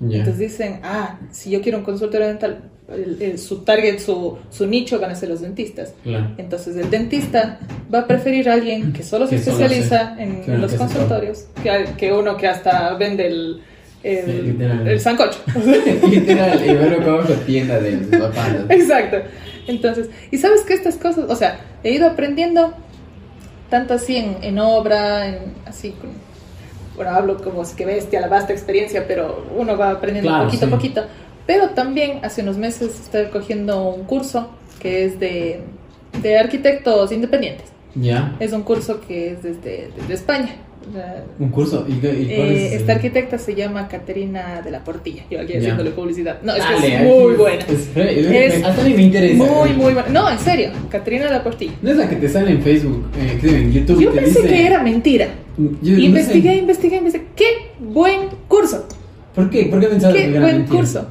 Ya. Entonces dicen, ah, si yo quiero un consultorio dental, el- el- su target, su, su nicho van a ser los dentistas. Claro. Entonces el dentista va a preferir a alguien que solo se especializa en, claro, los que consultorios que, a- que uno que hasta vende el, el, Sí, literal. el sancocho. Literal, y ver como abajo tienda de papadas. Exacto. Entonces, y sabes que estas cosas, o sea, he ido aprendiendo tanto así en, en obra, en, así con, bueno, hablo como si que bestia, la vasta experiencia, pero uno va aprendiendo Claro, poquito sí. a poquito. Pero también hace unos meses estoy cogiendo un curso que es de, de arquitectos independientes. Ya. Es un curso que es desde, desde España. Un curso. ¿Y, y eh, es? esta arquitecta se llama Caterina de la Portilla. Yo aquí haciéndole publicidad. No, es que Dale, es muy buena. es- es- Es hasta a mí me interesa. Muy, muy buena. No, en serio, Caterina de la Portilla. No es la que te sale en Facebook, eh, en YouTube. Yo pensé dice- que era mentira. Yo- no Investigué, sé. investigué, investigué. ¡Qué buen curso! ¿Por qué? ¿Por qué pensabas ¡Qué que era buen mentira? curso!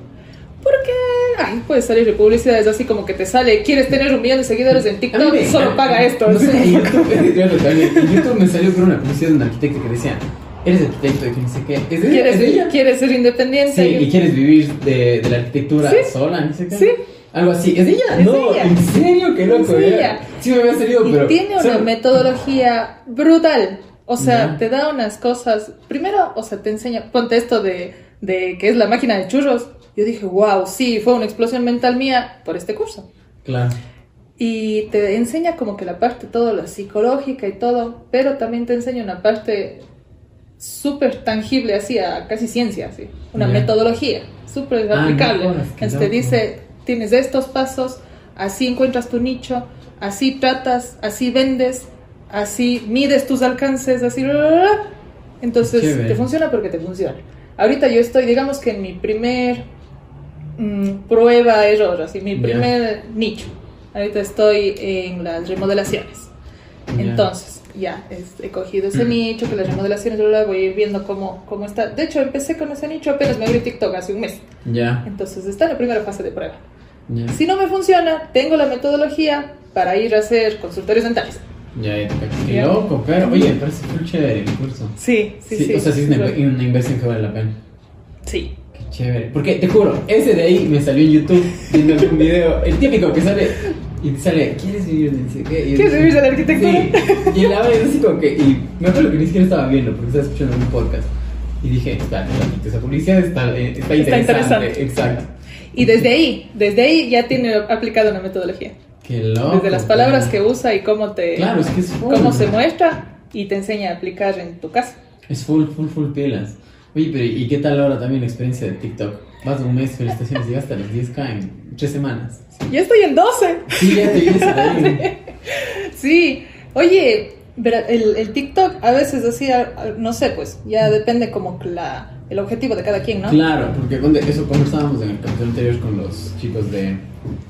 Porque, ay, puede salir de publicidades así como que te sale, quieres tener un millón de seguidores en TikTok, me- solo paga esto. No sé, en YouTube, yo también. En YouTube me salió por una publicidad de un arquitecto que decía, eres arquitecto y que no sé qué. ¿Es de, es de ¿Quieres, ella? quieres ser independiente. Sí, y quieres vivir de, de la arquitectura Sí. sola, no sé qué. Sí. Algo así. ¿Es de ella? Es no, de ella. ¿en serio? Qué loco. Es ella. Sí me había salido, Y pero... tiene una metodología brutal. O sea, te da unas cosas. Primero, o sea, te enseña. Ponte esto de, de que es la máquina de churros. Yo dije, wow, sí, fue una explosión mental mía por este curso. Claro. Y te enseña como que la parte, todo lo psicológica y todo, pero también te enseña una parte súper tangible, así, a casi ciencia, así. Una metodología súper Ah, aplicable. no Entonces te dice, tienes estos pasos, así encuentras tu nicho, así tratas, así vendes, así mides tus alcances, así... bla, bla, bla. Entonces te funciona porque te funciona. Ahorita yo estoy, digamos que en mi primer mm, prueba error, así mi primer nicho. Ahorita estoy en las remodelaciones. Ya. Entonces, ya es- he cogido ese Mm. nicho, que las remodelaciones bla, voy a ir viendo cómo, cómo está. De hecho, empecé con ese nicho apenas me abrí TikTok hace un mes. Ya. Entonces, está en la primera fase de prueba. Si no me funciona, tengo la metodología para ir a hacer consultorios dentales. Ya, ya, qué loco, pero oye, parece muy chévere el curso. Sí, sí, sí. o sea, sí es una, una inversión que vale la pena. Sí. Chévere. Porque te juro, ese de ahí me salió en YouTube viendo algún video. El típico que sale y te sale, ¿quieres vivir de no sé qué? Y ¿Quieres vivir de la arquitectura? Sí. Y el es así como que. Y me acuerdo que ni siquiera estaba viendo porque estaba escuchando un podcast. Y dije, está, esa publicidad está, eh, está Está interesante. interesante. Exacto. Y desde ahí, desde ahí ya tiene aplicado una metodología. Qué loco. Desde las palabras que pero- usa y cómo te Claro, es que es full. cómo se muestra y te enseña a aplicar en tu casa. Es full, full, full pilas. Oye, pero ¿y qué tal ahora también la experiencia de TikTok? Vas un mes, felicitaciones, llegaste a los 10k en tres semanas. Ya estoy en 12. Sí, ya te ahí. Sí. Oye, el, el TikTok a veces así, no sé, pues ya depende como la, el objetivo de cada quien, ¿no? Claro, porque eso conversábamos en el capítulo anterior con los chicos de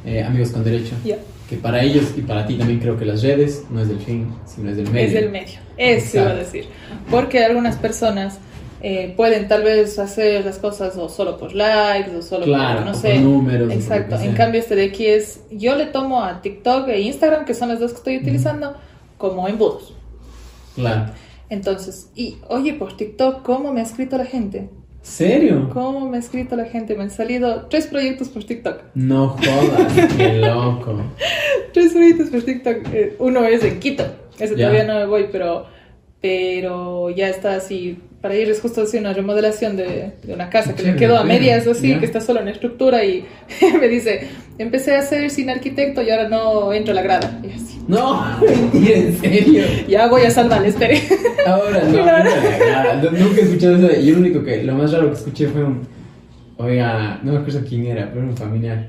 eh, Amigos con Derecho. Ya. Que para ellos y para ti también creo que las redes no es del fin, sino es del medio. Es del medio. Eso iba a decir. Porque algunas personas eh, pueden tal vez hacer las cosas o solo por likes o solo Claro, por, no sé. números, Exacto. En cambio, este de aquí es. Yo le tomo a TikTok e Instagram, que son las dos que estoy utilizando, como embudos. Claro. Entonces, y oye, por TikTok, ¿cómo me ha escrito la gente? ¿Serio? ¿Cómo me ha escrito la gente? Me han salido tres proyectos por TikTok. No jodas, qué loco. Tres proyectos por TikTok. Eh, uno es en Quito. Ese todavía no me voy, pero, pero ya está así. Para ir es justo así una remodelación de, de una casa que me Chévere, quedó a medias así, Ya. que está solo en estructura y me dice, empecé a hacer sin arquitecto y ahora no entro a la grada. Y así, No, mentira, en serio. ya voy a salvar espere. Ahora no, nunca- nunca he escuchado eso. Y lo único que, lo más raro que escuché fue un. Oiga, no me acuerdo quién era, pero era un familiar.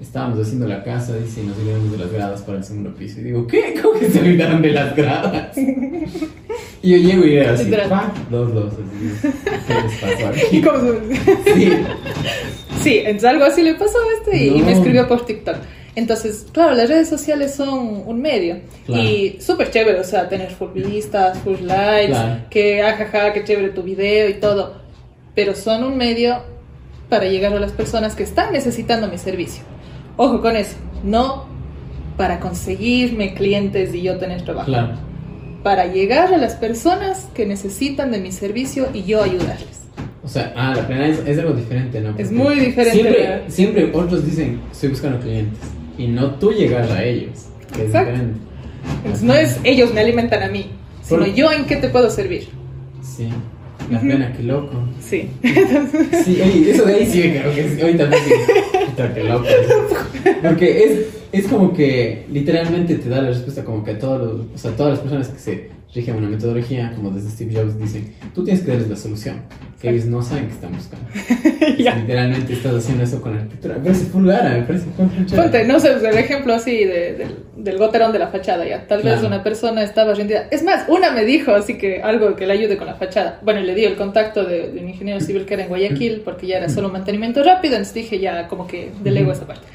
Estábamos haciendo la casa, dice, y nos olvidamos de las gradas para el segundo piso. Y digo, ¿qué? ¿Cómo que se olvidaron de las gradas? Y yo llego y era así. Dos, dos. Así, ¿Qué les pasó Y aquí? como se- Sí, Sí, entonces algo así le pasó a este y, y me escribió por TikTok. Entonces, claro, las redes sociales son un medio Claro. y súper chévere, o sea, tener full vistas, full likes, Claro. que ajaja, que chévere tu video y todo, pero son un medio para llegar a las personas que están necesitando mi servicio. Ojo con eso, no para conseguirme clientes y yo tener trabajo, claro. Para llegar a las personas que necesitan de mi servicio y yo ayudarles. O sea, ah, la plena es, es algo diferente, ¿no? Es Porque muy diferente, Siempre, siempre otros dicen, estoy buscando clientes. Y no tú llegar a ellos, que es Exacto. diferente. Entonces, no es ellos me alimentan a mí, sino Por- yo en qué te puedo servir. Sí, la pena, qué loco. Sí. Sí, oye, eso de ahí sí me que sí, ahorita. Puta, qué loco. Porque es, es como que literalmente te da la respuesta como que a todos los, o sea, todas las personas que se rigen una metodología, como desde Steve Jobs, dicen, tú tienes que darles la solución, que ellos no saben que están buscando. Ya. Literalmente estás haciendo eso con la arquitectura. Me parece pulgara, me parece. Ponte, no sé, el ejemplo así de- del- del goterón de la fachada ya. Tal vez Claro. una persona estaba rendida. Es más, una me dijo así que algo que le ayude con la fachada. Bueno, le di el contacto de, de un ingeniero civil que era en Guayaquil porque ya era solo mantenimiento rápido, entonces dije ya como que delego esa parte.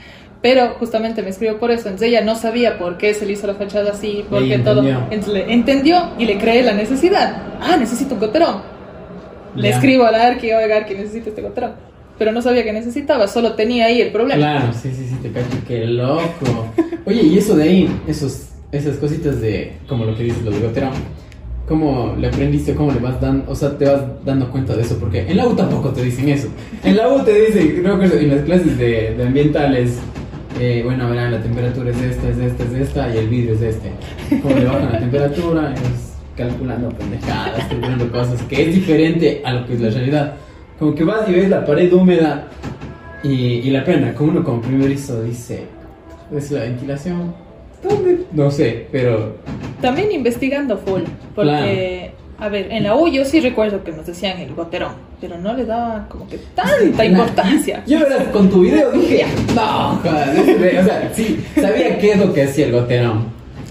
Pero justamente me escribió por eso, entonces ella no sabía por qué se le hizo la fachada así, por qué todo. entendió. Entonces le entendió y le creé la necesidad. Ah, necesito un goterón. Le Ya. escribo a la Arqui, oiga, Arqui, necesito este goterón. Pero no sabía que necesitaba, solo tenía ahí el problema. Claro, sí, sí, sí, te cacho, qué loco. Oye, y eso de ahí, esos, esas cositas de, como lo que dices, lo de goterón, ¿cómo le aprendiste, cómo le vas dando, o sea, te vas dando cuenta de eso? Porque en la U tampoco te dicen eso. En la U te dicen, no, en las clases de, de ambientales, eh, bueno, verán, la temperatura es esta, es esta, es esta, y el vidrio es este. ¿Cómo le bajan la temperatura? Es calculando pendejadas, calculando cosas, que es diferente a lo que es la realidad. Como que vas y ves la pared húmeda y, y la pena, como uno como primerizo dice, es la ventilación. ¿Dónde? No sé, pero También investigando full, porque, a ver, en la U yo sí recuerdo que nos decían el goterón, pero no le daban como que tanta importancia. yo ¿verdad? con tu video dije, no, joder, o sea, sí, sabía qué es lo que hacía el goterón.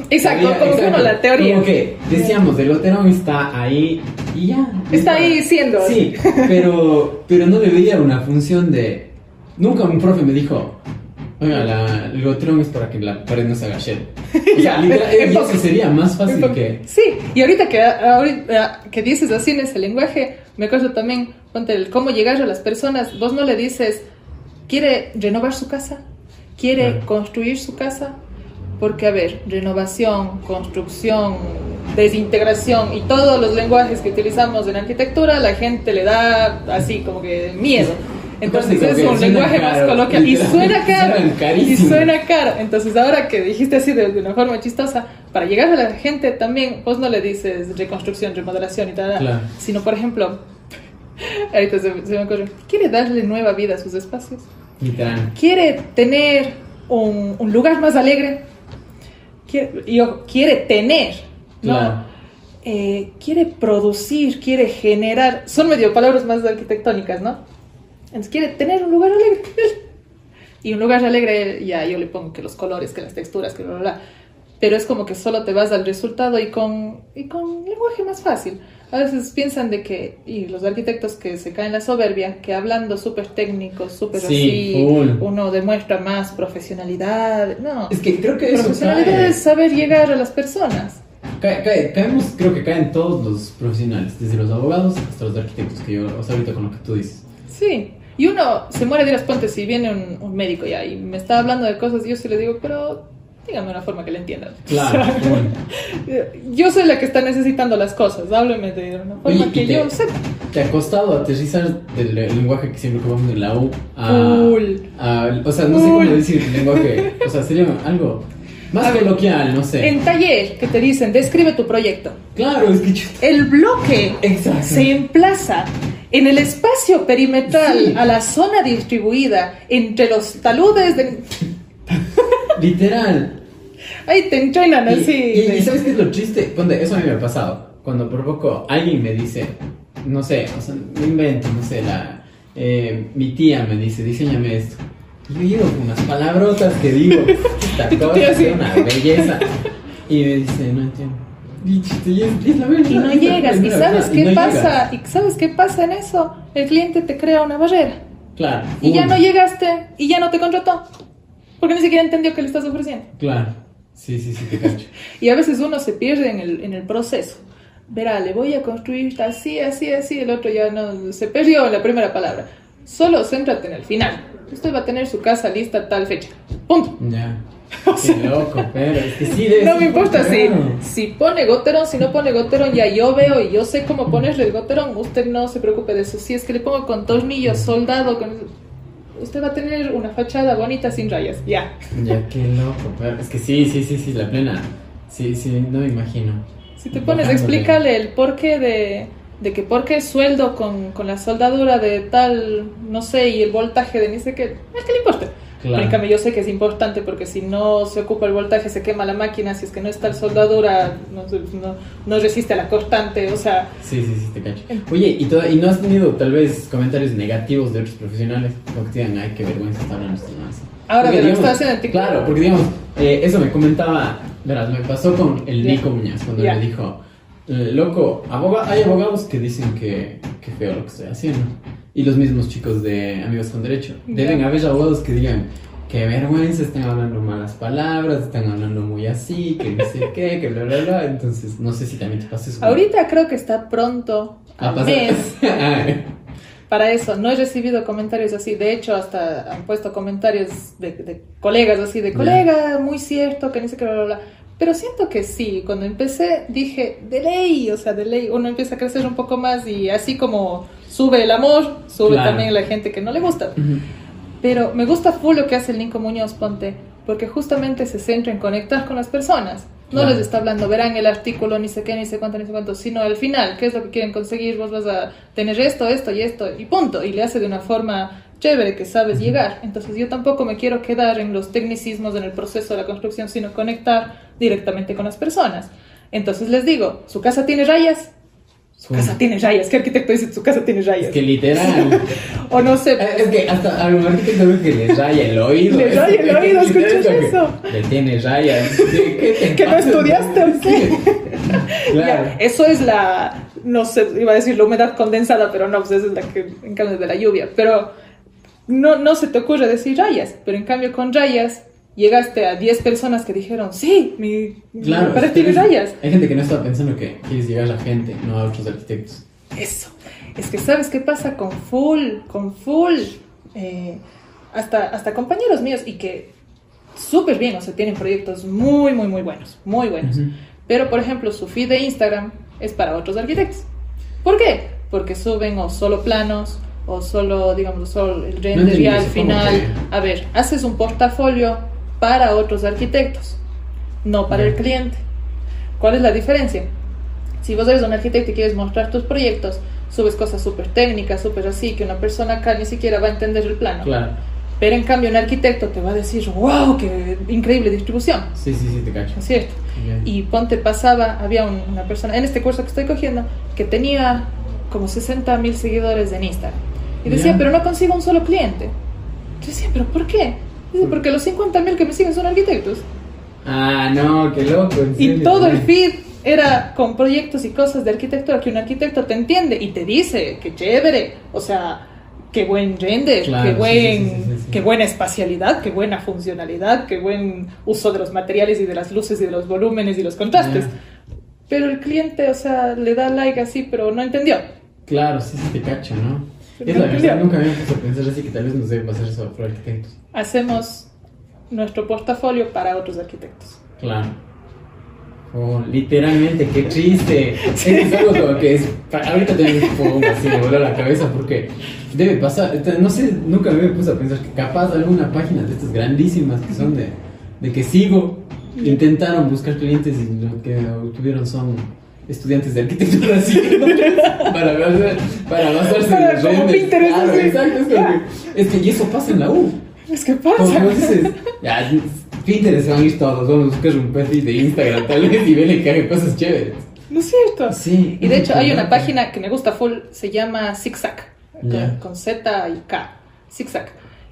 Exacto, Sabía- como que uno la teoría. Como que decíamos, el goterón está ahí y ya. Está ahí siendo. Sí, pero, pero no le veía una función de... Nunca un profe me dijo, oiga, la, el goterón es para que la pared no se haga shell. O sea, literal, eso sería más fácil que... Sí, y ahorita que, ahorita que dices así en ese lenguaje, me acuerdo también, ponte, el cómo llegar a las personas, vos no le dices, ¿quiere renovar su casa? ¿Quiere Claro. construir su casa? Porque, a ver, renovación, construcción, desintegración y todos los lenguajes que utilizamos en arquitectura, la gente le da así como que miedo. Entonces es un lenguaje más caro, coloquial y suena caro. Y suena caro. Entonces ahora que dijiste así de, de una forma chistosa, para llegar a la gente también, vos no le dices reconstrucción, remodelación y tal, Claro. sino por ejemplo, ahorita se, se me ocurre, quiere darle nueva vida a sus espacios, Literal. quiere tener un, un lugar más alegre, quiere, y ojo, quiere tener, ¿no? Claro. Eh, quiere producir, quiere generar, son medio palabras más arquitectónicas, ¿no? Entonces quiere tener un lugar alegre. Y un lugar alegre, ya yo le pongo que los colores, que las texturas, que bla, bla, bla. pero es como que solo te vas al resultado y con, y con lenguaje más fácil. A veces piensan de que, y los arquitectos que se caen en la soberbia, que hablando súper técnicos, súper Sí, así, full. uno demuestra más profesionalidad. No, Es que creo que eso profesionalidad cae, es saber llegar a las personas. cae- cae- caemos, creo que caen todos los profesionales, desde los abogados hasta los arquitectos, que yo, o sea, ahorita con lo que tú dices. Sí, y uno se muere de las pontes si viene un, un médico ya y me está hablando de cosas y yo sí le digo, pero dígame una forma que le entiendan. Claro, full. Yo soy la que está necesitando las cosas, hábleme de una forma Oye, que te- yo sepa. ¿Te ha costado aterrizar del el lenguaje que siempre ocupamos en la U a, Full. a- O sea, no sé cómo decir el lenguaje. O sea, sería algo más A ver, coloquial, no sé. En taller que te dicen, describe tu proyecto. Claro, es que yo- El bloque Exacto. se emplaza en el espacio perimetral Sí. a la zona distribuida entre los taludes de... Literal. Ahí te entrenan Y, así. y- de- y ¿sabes qué es lo triste? Ponte, eso a mí me ha pasado. Cuando por poco alguien me dice, no sé, o sea, me invento, no sé, la, eh, mi tía me dice, diseñame esto. Y yo llego con unas palabrotas que digo, esta cosa es una belleza. Y me dice, no entiendo. Y y es- es la verdad, Y no es llegas. ¿Y sabes verdad, qué no pasa? llegas. ¿Y sabes qué pasa en eso? El cliente te crea una barrera. Claro. Y ya no llegaste y ya no te contrató. Porque ni siquiera entendió qué le estás ofreciendo. Claro. Sí, sí, sí, te cacho. Y a veces uno se pierde en el, en el proceso. Verá, le voy a construir así, así, así. El otro ya no se perdió en la primera palabra. Solo céntrate en el final. Usted va a tener su casa lista tal fecha. Punto. Ya. Qué loco, pero es que sí debe No me importa si, si pone goterón, si no pone goterón, ya yo veo y yo sé cómo ponerle el goterón. Usted no se preocupe de eso. Si es que le pongo con tornillos, soldado, con... usted va a tener una fachada bonita sin rayas. Ya. Ya, qué loco, pero es que sí, sí, sí, sí, la plena. Sí, sí, no me imagino. Si te pones, Bajándole. explícale el porqué de, de que por qué sueldo con, con la soldadura de tal, no sé, y el voltaje de ni sé qué. Es que le importa. Claro. Pero en cambio yo sé que es importante porque si no se ocupa el voltaje se quema la máquina, si es que no está el soldadura no, no, no resiste a la cortante, o sea, Sí, sí, sí, te cacho. Oye, ¿y, ¿y no has tenido tal vez comentarios negativos de otros profesionales? Como que te digan, ay, qué vergüenza está hablando esto. Ahora digamos, está haciendo TikTok. Claro, porque digamos, eh, eso me comentaba, verás, me pasó con el. Nico Muñoz cuando Ya. me dijo, loco, aboga- hay abogados que dicen que, que feo lo que estoy haciendo. Y los mismos chicos de Amigos con Derecho. Deben haber abogados que digan, qué vergüenza, están hablando malas palabras, están hablando muy así, que no sé qué, que bla, bla, bla. Entonces, no sé si también te pasa eso. Ahorita creo que está pronto al pasa- mes Ah, para eso. No he recibido comentarios así. De hecho, hasta han puesto comentarios de, de colegas así, de colega, muy cierto, que ni sé qué, bla, bla, bla. Pero siento que sí, cuando empecé dije, de ley, o sea, de ley, uno empieza a crecer un poco más y así como sube el amor, sube Claro. también la gente que no le gusta. ujú. Pero me gusta full lo que hace el Nico Muñoz Ponte, porque justamente se centra en conectar con las personas. No Claro. les está hablando, verán el artículo, ni sé qué, ni sé cuánto, ni sé cuánto, sino al final, ¿qué es lo que quieren conseguir? Vos vas a tener esto, esto y esto, y punto. Y le hace de una forma chévere que sabes llegar. Entonces yo tampoco me quiero quedar en los tecnicismos en el proceso de la construcción, sino conectar directamente con las personas. Entonces les digo, ¿su casa tiene rayas? Su casa tiene rayas. ¿Qué arquitecto dice su casa tiene rayas? Es que literal. O no sé, Eh, Es que hasta a un arquitecto que le raya el oído. Le raya el oído, ¿escuchas eso? Le tiene rayas. ¿Qué- qué te que no estudiaste o qué. Claro. Ya, eso es la, no sé, iba a decir la humedad condensada, pero no, pues esa es la que en cambio de la lluvia. Pero no, no se te ocurre decir rayas, pero en cambio con rayas llegaste a 10 personas que dijeron, sí, mi, Claro. mi tiene hay- rayas. Hay gente que no está pensando que quieres llegar a la gente, no a otros arquitectos. Eso. Es que sabes qué pasa con full, con full, eh, hasta, hasta compañeros míos y que súper bien, o sea, tienen proyectos muy, muy, muy buenos, muy buenos. Pero, por ejemplo, su feed de Instagram es para otros arquitectos. ¿Por qué? Porque suben o solo planos o solo, digamos, solo el render ya al eso, ¿cómo final. que? A ver, haces un portafolio para otros arquitectos, no para el Ya. cliente. ¿Cuál es la diferencia? Si vos eres un arquitecto y quieres mostrar tus proyectos, subes cosas súper técnicas, súper así, que una persona acá ni siquiera va a entender el plano. Claro. Pero en cambio un arquitecto te va a decir, wow, qué increíble distribución. Sí, sí, sí, te cacho. ¿No es cierto? Y ponte pasaba, había un- una persona en este curso que estoy cogiendo que tenía como 60 mil seguidores en Instagram. Y decía, Ya. pero no consigo un solo cliente. Yo decía, pero ¿por qué? Dice, porque los 50 mil que me siguen son arquitectos. Ah, no, qué loco. en Y todo el feed era con proyectos y cosas de arquitectura que un arquitecto te entiende y te dice que chévere, o sea, qué buen render, Claro, qué, buen, sí, sí, sí, qué buena espacialidad, qué buena funcionalidad, qué buen uso de los materiales y de las luces y de los volúmenes y los contrastes. Ya. Pero el cliente, o sea, le da like así, pero no entendió. Claro, sí, sí te cacho, ¿no? Es la verdad, nunca había puesto a pensar así que tal vez nos debe pasar eso por arquitectos. Hacemos nuestro portafolio para otros arquitectos. Claro. Oh, literalmente, qué triste. Es algo como que es. Ahorita tengo un poco así, me voló la cabeza porque debe pasar. esta- No sé, nunca me puse a pensar que capaz alguna página de estas grandísimas que son de, de que sigo intentaron buscar clientes y lo que obtuvieron son estudiantes de arquitectura así para, basar- para basarse en Para los como renders. Pinterest, Claro, así. exacto, es, como que- es que y eso pasa en la U. Es que Como pasa. vos dices, ya, Pinterest se van a ir todos, vamos a buscar un perfil de Instagram tal vez y verle que haga cosas chéveres. ¿No es cierto? Sí. Y de hecho hay una página que me gusta full, se llama Zigzag, con, Ya. con Z y K, Zigzag.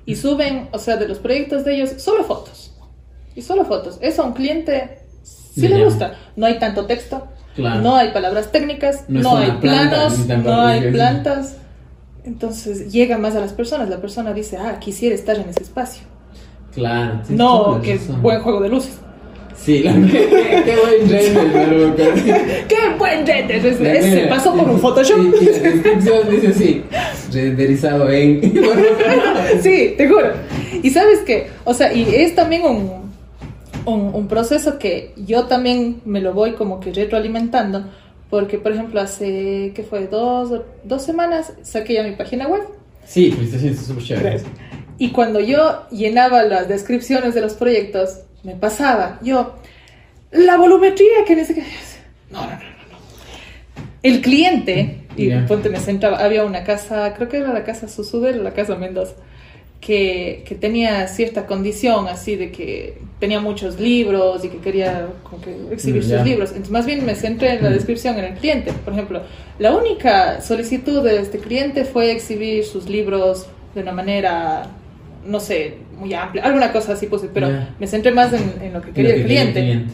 Y suben, o sea, de los proyectos de ellos, solo fotos. Y solo fotos. Eso a un cliente sí Ya. le gusta. No hay tanto texto, Claro. no hay palabras técnicas, No no, hay planta, planos, no hay plantas. Entonces llega más a las personas. La persona dice, ah, quisiera estar en ese espacio. Claro. tienes No, razón. buen juego de luces. Sí, la qué, buen render, pero ¡Qué buen render! Ese, pasó por un Photoshop. Y, y la descripción dice así: renderizado en. Sí, te juro. Y sabes que, o sea, y es también un, un, un proceso que yo también me lo voy como que retroalimentando, porque por ejemplo hace, ¿qué fue? Dos, dos semanas saqué ya mi página web. Sí, felicitaciones, es súper chévere. Y cuando yo llenaba las descripciones de los proyectos, me pasaba, yo, la volumetría que dice que... No, no, no, no. El cliente, y ponte me centraba, había una casa, creo que era la casa Susudel o la casa Mendoza, que, que tenía cierta condición así de que tenía muchos libros y que quería como que exhibir Mm, sus libros. Entonces más bien me centré en la Mm. descripción en el cliente. Por ejemplo, la única solicitud de este cliente fue exhibir sus libros de una manera, no sé, muy amplia, alguna cosa así puse, pero me centré más en, en lo que quería Lo que el cliente.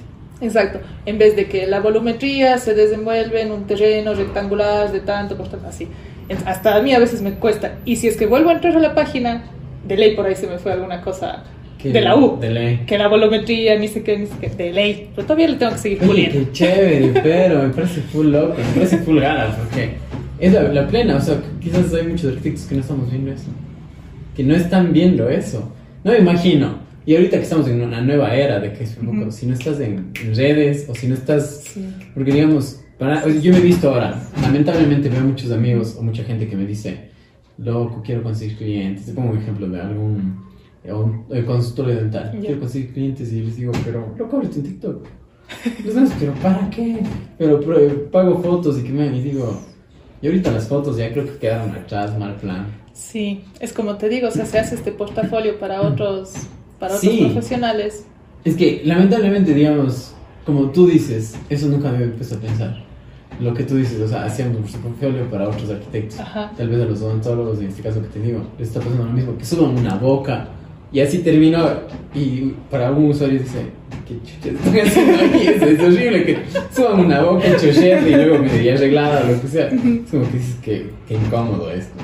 Exacto, en vez de que la volumetría se desenvuelve en un terreno rectangular de tanto por tanto, así. Hasta a mí a veces me cuesta. Y si es que vuelvo a entrar a la página, de ley por ahí se me fue alguna cosa de la U. De ley. Que la volumetría, ni sé qué, ni sé qué, de ley. Pero todavía le tengo que seguir puliendo. qué chévere, pero me parece full loco, me parece full ganas, porque es la, la plena, o sea, quizás hay muchos arquitectos que no estamos viendo eso, que no están viendo eso. No me imagino, y ahorita que estamos en una nueva era de que es un poco, Ujú. si no estás en, redes o si no estás, Sí. porque digamos, para, yo me he visto ahora, lamentablemente veo muchos amigos o mucha gente que me dice, loco, quiero conseguir clientes, te pongo un ejemplo de algún eh, un, eh, consultorio dental, quiero conseguir clientes y les digo, pero lo cobres en TikTok. Demás, pero ¿para qué? Pero, pero, pago fotos y que me y digo, y ahorita las fotos ya creo que quedaron atrás, mal plan. Sí, es como te digo, o sea, se hace este portafolio para otros, para otros Sí. profesionales. Es que lamentablemente, digamos, como tú dices, eso nunca me puesto a pensar. Lo que tú dices, o sea, hacíamos nuestro portfolio para otros arquitectos. Ajá. Tal vez a los odontólogos, en este caso que te digo, les está pasando lo mismo, que suban una boca y así terminó. Y para algún usuario dice, ¿qué chuches están haciendo aquí? Es, es horrible que suban una boca shed y luego medio arreglada o lo que sea. Es como que dices que, que incómodo esto.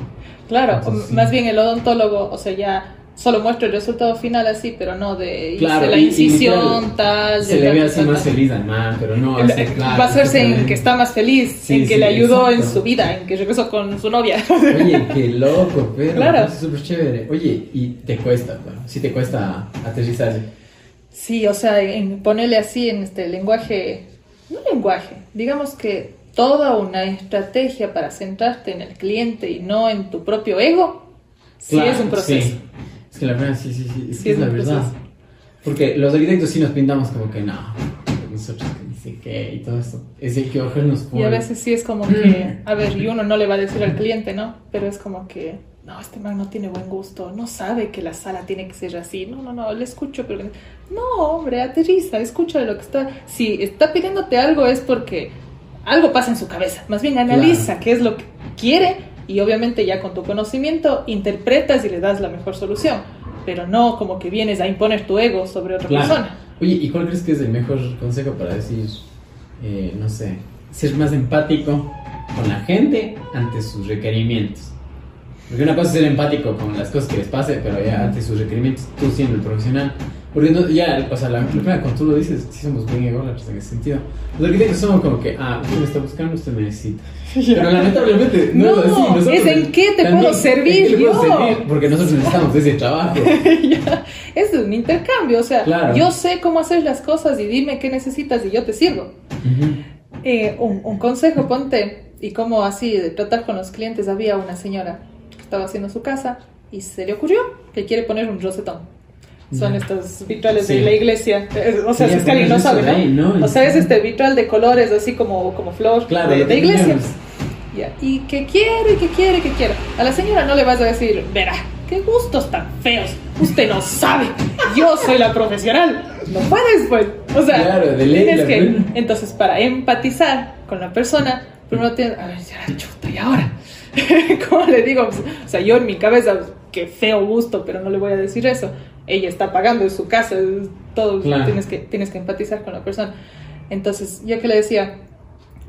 Claro, Entonces, o sí. más bien el odontólogo, o sea, ya solo muestra el resultado final así, pero no de hice Claro, la y- y incisión, tal. Se le ve así más tal. feliz al man, pero no El- así, claro. Basarse en que está más feliz, Sí, en que sí, le ayudó en su vida, en que regresó con su novia. Oye, qué loco, pero Claro. es súper chévere. Oye, y te cuesta, bueno, sí te cuesta aterrizar. Sí, o sea, en ponerle así en este lenguaje, no lenguaje, digamos que toda una estrategia para centrarte en el cliente y no en tu propio ego, sí Claro, es un proceso. sí. Es que la verdad, sí, sí, sí, es Sí, que es, la verdad. Porque los arquitectos sí nos pintamos como que no, nosotros que dice que y todo esto. Es el que ojarnos por. Y a veces sí es como que, a ver, y uno no le va a decir al cliente, ¿no? Pero es como que, no, este man no tiene buen gusto, no sabe que la sala tiene que ser así, no, no, no, le escucho, pero... No, hombre, aterriza, escucha lo que está... Si está pidiéndote algo es porque algo pasa en su cabeza, más bien analiza qué es lo que quiere y obviamente ya con tu conocimiento interpretas y le das la mejor solución, pero no como que vienes a imponer tu ego sobre otra Claro. persona. Oye, ¿y cuál crees que es el mejor consejo para decir, eh, no sé, ser más empático con la gente ante sus requerimientos? Porque una cosa es ser empático con las cosas que les pase, pero ya ante sus requerimientos, tú siendo el profesional. Porque no, ya, o sea, la, primera, cuando tú lo dices, sí somos bien ególatras en ese sentido. Los arquitectos somos como que, ah, usted me está buscando, usted me necesita. Pero lamentablemente no, No, es así. Nosotros es en qué te puedo servir ¿en qué te puedo yo? servir? Porque nosotros necesitamos ese trabajo. Es un intercambio, o sea, Claro. yo sé cómo hacer las cosas y dime qué necesitas y yo te sirvo. Ujú. Eh, un, un consejo, ponte, y cómo así de tratar con los clientes, había una señora que estaba haciendo su casa y se le ocurrió que quiere poner un rosetón. Son estos vitrales Sí. de la iglesia. O sea, Sí, es que alguien no sabe, ahí, ¿no? O sea, es este vitral de colores así como, como flor Claro, de, de que iglesia. Y que quiere, que quiere, que quiere. A la señora no le vas a decir, verá, qué gustos tan feos. Usted no sabe. Yo soy la profesional. No puedes, pues. O sea, Claro, de ley, tienes que. Entonces, para empatizar con la persona, primero tienes. A ver, ya, chuta, ¿y ahora? ¿Cómo le digo? O sea, yo en mi cabeza, qué feo gusto, pero no le voy a decir eso. Ella está pagando en su casa, es todo. Claro. Tienes, que, tienes que empatizar con la persona. Entonces, yo que le decía,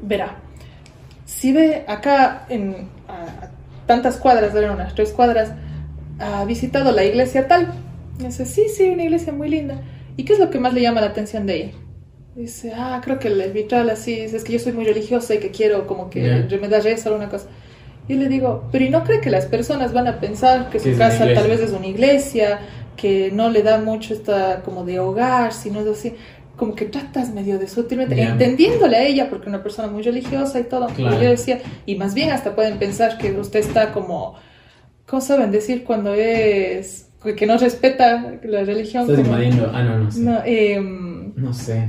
verá, si ve acá en a- a tantas cuadras, eran unas tres cuadras, ha visitado la iglesia tal. Y dice, sí, sí, una iglesia muy linda. ¿Y qué es lo que más le llama la atención de ella? Dice, ah, creo que el vitral así, es que yo soy muy religiosa y que quiero como que Ya. remediar eso o una cosa. Y le digo, pero ¿y no cree que las personas van a pensar que su casa tal vez es una iglesia, que no le da mucho esta como de hogar, sino es así, como que tratas medio de sutilmente, Ya. entendiéndole a ella, porque es una persona muy religiosa y todo. Claro. Yo decía, y más bien hasta pueden pensar que usted está como, ¿cómo saben decir cuando es, que no respeta la religión? Estás invadiendo. Ah, no, no sé. No, no, em, sé.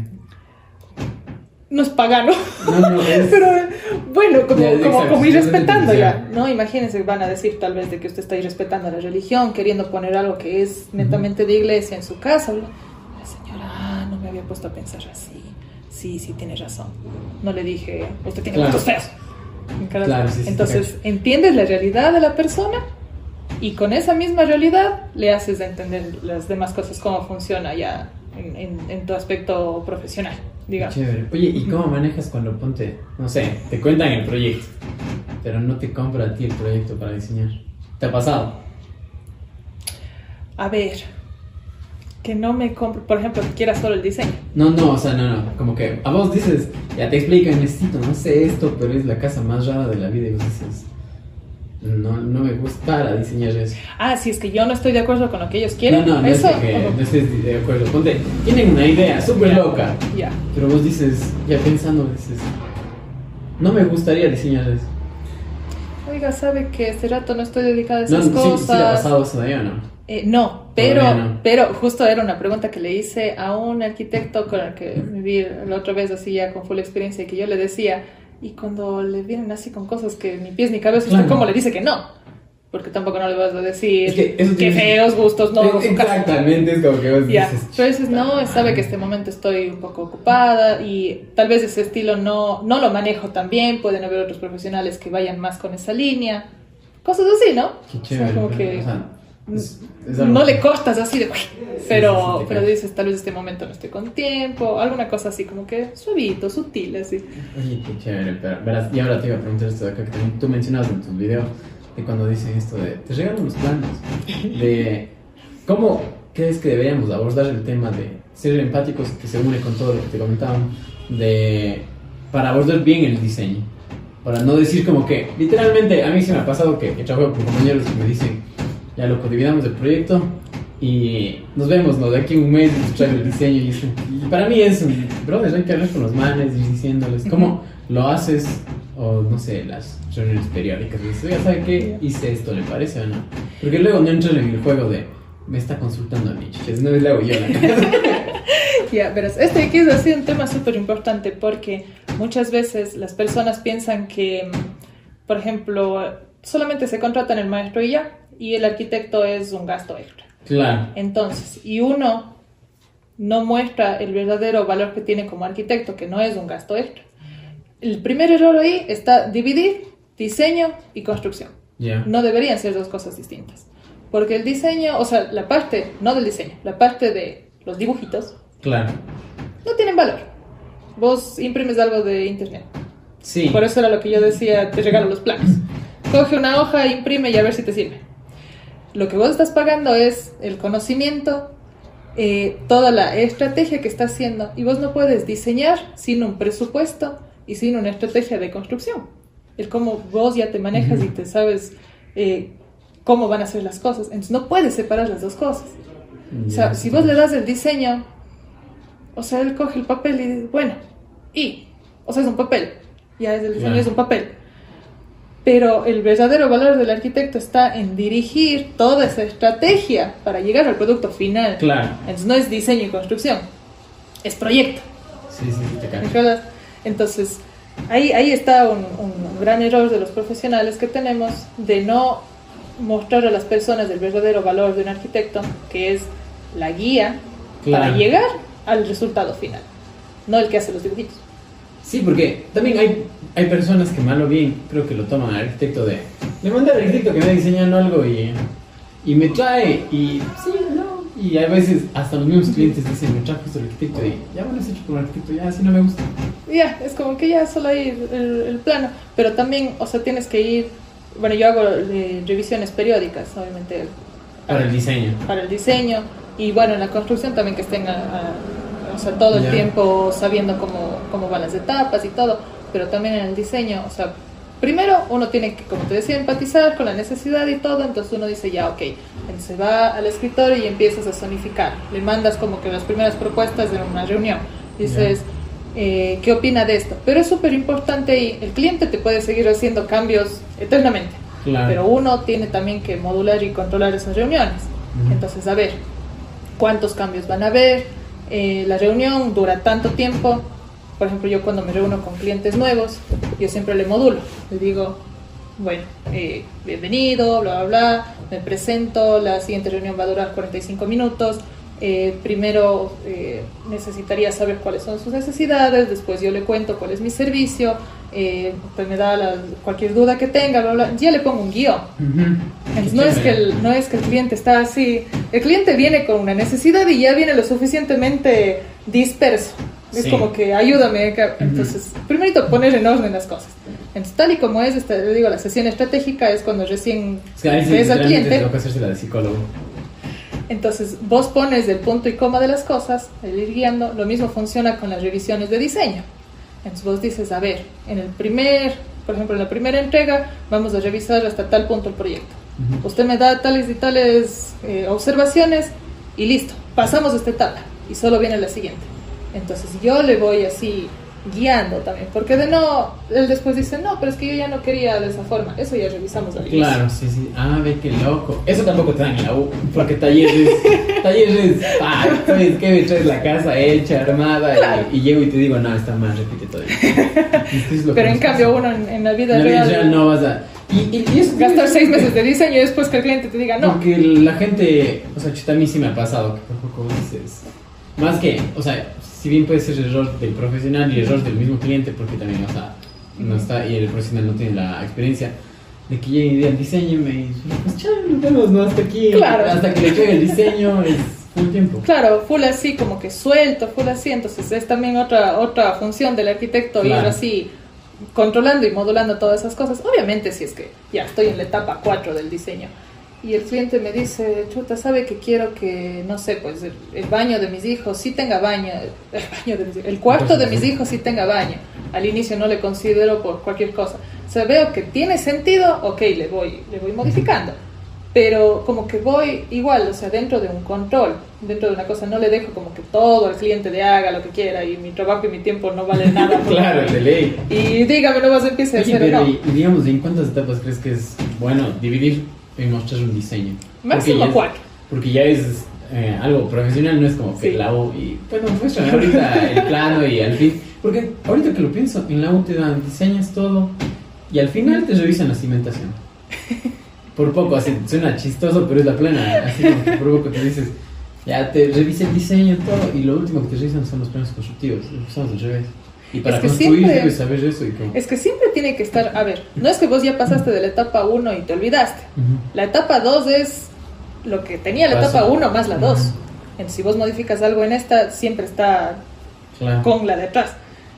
No es pagano. No, no, es. Pero bueno, como, Ya, como, como sí, ir sí, respetando sí, ya. ¿no? Imagínense, van a decir tal vez de que usted está irrespetando la religión, queriendo poner algo que es netamente de iglesia en su casa. La señora, ah, no me había puesto a pensar así. Sí, sí, tiene razón. No le dije, usted tiene Claro. feos. Claro, sí, sí, Entonces, entiendes la realidad de la persona y con esa misma realidad le haces entender las demás cosas, cómo funciona ya en, en- en tu aspecto profesional, digamos. Chévere. Oye, ¿y cómo manejas cuando ponte, no sé, te cuentan el proyecto, pero no te compra a ti el proyecto para diseñar? ¿Te ha pasado? A ver, que no me compre, por ejemplo, que quiera solo el diseño. No, no, o sea, no, no. Como que a vos dices, ya te explican, necesito, no sé esto, pero es la casa más rara de la vida y vos dices, no, no me gusta diseñar eso. Ah, si es que yo no estoy de acuerdo con lo que ellos quieren, no, no, no eso. es de que no estés de acuerdo. Ponte, tienen una idea súper Ya. loca, Ya. pero vos dices, ya pensando, dices, no me gustaría diseñar eso. Oiga, sabe que este rato no estoy dedicada a No, esas sí, cosas. sí ha pasado ¿no? Eh, no, pero, no. pero justo era una pregunta que le hice a un arquitecto con el que viví la otra vez así ya con full experiencia y que yo le decía, y cuando le vienen así con cosas que ni pies ni cabeza, ¿usted Claro. cómo le dice que no? Porque tampoco no le vas a decir Es que eso feos gustos, no, casa. Exactamente, es como que vos Ya, dices, pero dices, no, sabe que este momento estoy un poco ocupada y tal vez ese estilo no, no lo manejo tan bien, pueden haber otros profesionales que vayan más con esa línea, cosas así, ¿no? qué O sea, chévere. como que o sea, es- es algo no le cortas así de, pero, sí, pero dices, tal vez este momento no estoy con tiempo, alguna cosa así como que suavito, sutil, así. Oye, qué chévere, pero verás, y ahora te iba a preguntar esto de acá que también tú mencionabas en tus videos, de cuando dicen esto de, te regalan los planos, de cómo crees que deberíamos abordar el tema de ser empáticos, que se une con todo lo que te comentaban, de, para abordar bien el diseño, para no decir como que, literalmente, a mí se me ha pasado que, que trabajo con compañeros que me dicen, ya loco, dividamos el proyecto y nos vemos, ¿no? De aquí a un mes nos trae el diseño y eso. Y para mí es un, brother, hay que hablar con los manes y diciéndoles cómo lo haces, o no sé, las reuniones periódicas. Dices, oiga, ¿sabe qué? Hice esto, ¿le parece o no? Porque luego no entran en el juego de, me está consultando a mí, chiches, no le hago yo la Ya, verás, este aquí es así un tema súper importante porque muchas veces las personas piensan que, mm, por ejemplo, solamente se contratan el maestro y ya, y el arquitecto es un gasto extra. Claro. Entonces, y uno no muestra el verdadero valor que tiene como arquitecto, que no es un gasto extra. El primer error ahí está dividir diseño y construcción. Ya. No deberían ser dos cosas distintas. Porque el diseño, o sea, la parte, no del diseño, la parte de los dibujitos, Claro. No tienen valor. Vos imprimes algo de internet. Sí. Por eso era lo que yo decía, te regalo los planos. Coge una hoja, imprime y a ver si te sirve. Lo que vos estás pagando es el conocimiento, eh, toda la estrategia que está haciendo. Y vos no puedes diseñar sin un presupuesto y sin una estrategia de construcción. El cómo vos ya te manejas y te sabes eh, cómo van a ser las cosas. Entonces no puedes separar las dos cosas. O sea, si vos le das el diseño, o sea, él coge el papel y dice, bueno, y, o sea, es un papel, ya es el diseño, Claro. es un papel. Pero el verdadero valor del arquitecto está en dirigir toda esa estrategia para llegar al producto final. Claro. Entonces no es diseño y construcción, es proyecto. Sí, sí, te ¿me cacho. acuerdas? Entonces, ahí, ahí está un, un gran error de los profesionales que tenemos de no mostrar a las personas el verdadero valor de un arquitecto, que es la guía para Claro. llegar al resultado final, no el que hace los dibujitos. Sí, porque también hay, hay personas que mal o bien creo que lo toman al arquitecto de... Le mandé al arquitecto que me diseñando algo y, y me trae y... Sí, no. Y a veces hasta los mismos clientes dicen, me trajo esto el arquitecto y ya lo has hecho con un arquitecto, ya así no me gusta. Ya, es como que ya solo hay el, el- el plano, pero también, o sea, tienes que ir, bueno, yo hago eh, revisiones periódicas, obviamente, Para el diseño. para el diseño y bueno, en la construcción también que estén a- a- o sea, todo el tiempo sabiendo cómo, cómo van las etapas y todo, pero también en el diseño, o sea, primero uno tiene que, como te decía, empatizar con la necesidad y todo, entonces uno dice ya, ok, entonces va al escritorio y empiezas a zonificar, le mandas como que las primeras propuestas de una reunión, dices... eh, ¿Qué opina de esto? Pero es súper importante y el cliente te puede seguir haciendo cambios eternamente. Claro. Pero uno tiene también que modular y controlar esas reuniones. Entonces, a ver, cuántos cambios van a haber, Eh, la reunión dura tanto tiempo. Por ejemplo, yo cuando me reúno con clientes nuevos, yo siempre le modulo. Le digo, bueno, eh, bienvenido, bla, bla, bla, me presento, la siguiente reunión va a durar 45 minutos. Eh, primero eh, necesitaría saber cuáles son sus necesidades, después yo le cuento cuál es mi servicio, eh, pues me da la- cualquier duda que tenga, bla, bla, ya le pongo un guion. Ujú. Entonces, Qué no es, que chévere. el, no es que el cliente está así. El cliente viene con una necesidad y ya viene lo suficientemente disperso. Es Sí. como que ayúdame. Entonces, primero poner en orden las cosas. Entonces, tal y como es, esta, le digo, la sesión estratégica es cuando recién Es que a veces ves al cliente. tengo que hacerse la de psicólogo. Entonces, vos pones el punto y coma de las cosas, el ir guiando. Lo mismo funciona con las revisiones de diseño. Entonces, vos dices, a ver, en el primer, por ejemplo, en la primera entrega, vamos a revisar hasta tal punto el proyecto. Ujú. Usted me da tales y tales eh, observaciones y listo, pasamos esta etapa y solo viene la siguiente. Entonces yo le voy así guiando también, porque de no, él después dice, no, pero es que yo ya no quería de esa forma, eso ya revisamos al inicio. Claro, sí, sí. Ah, ve qué loco. Eso tampoco te dan en la U. Porque talleres, talleres, ah, ¿sabes qué? Me traes la casa hecha, armada, Claro. y, y llego y te digo, no, está mal, repite todo. Esto es Pero en cambio pasa. uno en, en la vida En la vida real, real no vas a... Y, y, y eso gastar seis meses de diseño y después que el cliente te diga no. Porque la gente, o sea, chuta, a mí sí me ha pasado que por poco dices, más que, o sea, si bien puede ser error del profesional y error del mismo cliente, porque también, o sea, no está, y el profesional no tiene la experiencia, de que llegue y digan, diseñeme, y pues chao, nos vemos, ¿no? Hasta aquí, Claro. hasta que le llegue el diseño, es full tiempo. Claro, full así, como que suelto, full así, entonces es también otra, otra función del arquitecto ir Claro. así controlando y modulando todas esas cosas. Obviamente si es que ya estoy en la etapa 4 del diseño y el cliente me dice, chuta, sabe que quiero que, no sé, pues el, el baño de mis hijos sí tenga baño, el, baño de mis el cuarto de mis hijos sí tenga baño. Al inicio no le considero por cualquier cosa. O sea, veo que tiene sentido, ok, le voy, le voy modificando pero como que voy igual, o sea, dentro de un control, dentro de una cosa, no le dejo como que todo al cliente le haga lo que quiera y mi trabajo y mi tiempo no vale nada. Claro, de ley. Y dígame, no vas a empezar a hacer pero no. y digamos, ¿en cuántas etapas crees que es bueno dividir y mostrar un diseño? Máximo cuatro. Porque ya es eh, algo profesional, no es como que Sí. la U y bueno, muéstrame ahorita el plano y al fin. Porque ahorita que lo pienso, en la U te dan diseñas todo y al final te revisan la cimentación. Por poco, así suena chistoso, pero es la plena. Así como que por poco te dices, ya te revisa el diseño todo y lo último que te revisan son los planos constructivos. Empezamos al revés. Y para que construir siempre- debes saber eso y como. Es que siempre tiene que estar, a ver, no es que vos ya pasaste de la etapa 1 y te olvidaste. Ujú. La etapa 2 es lo que tenía la Paso. etapa 1 más la 2. Ujú. Entonces, si vos modificas algo en esta, siempre está Claro. con la de atrás.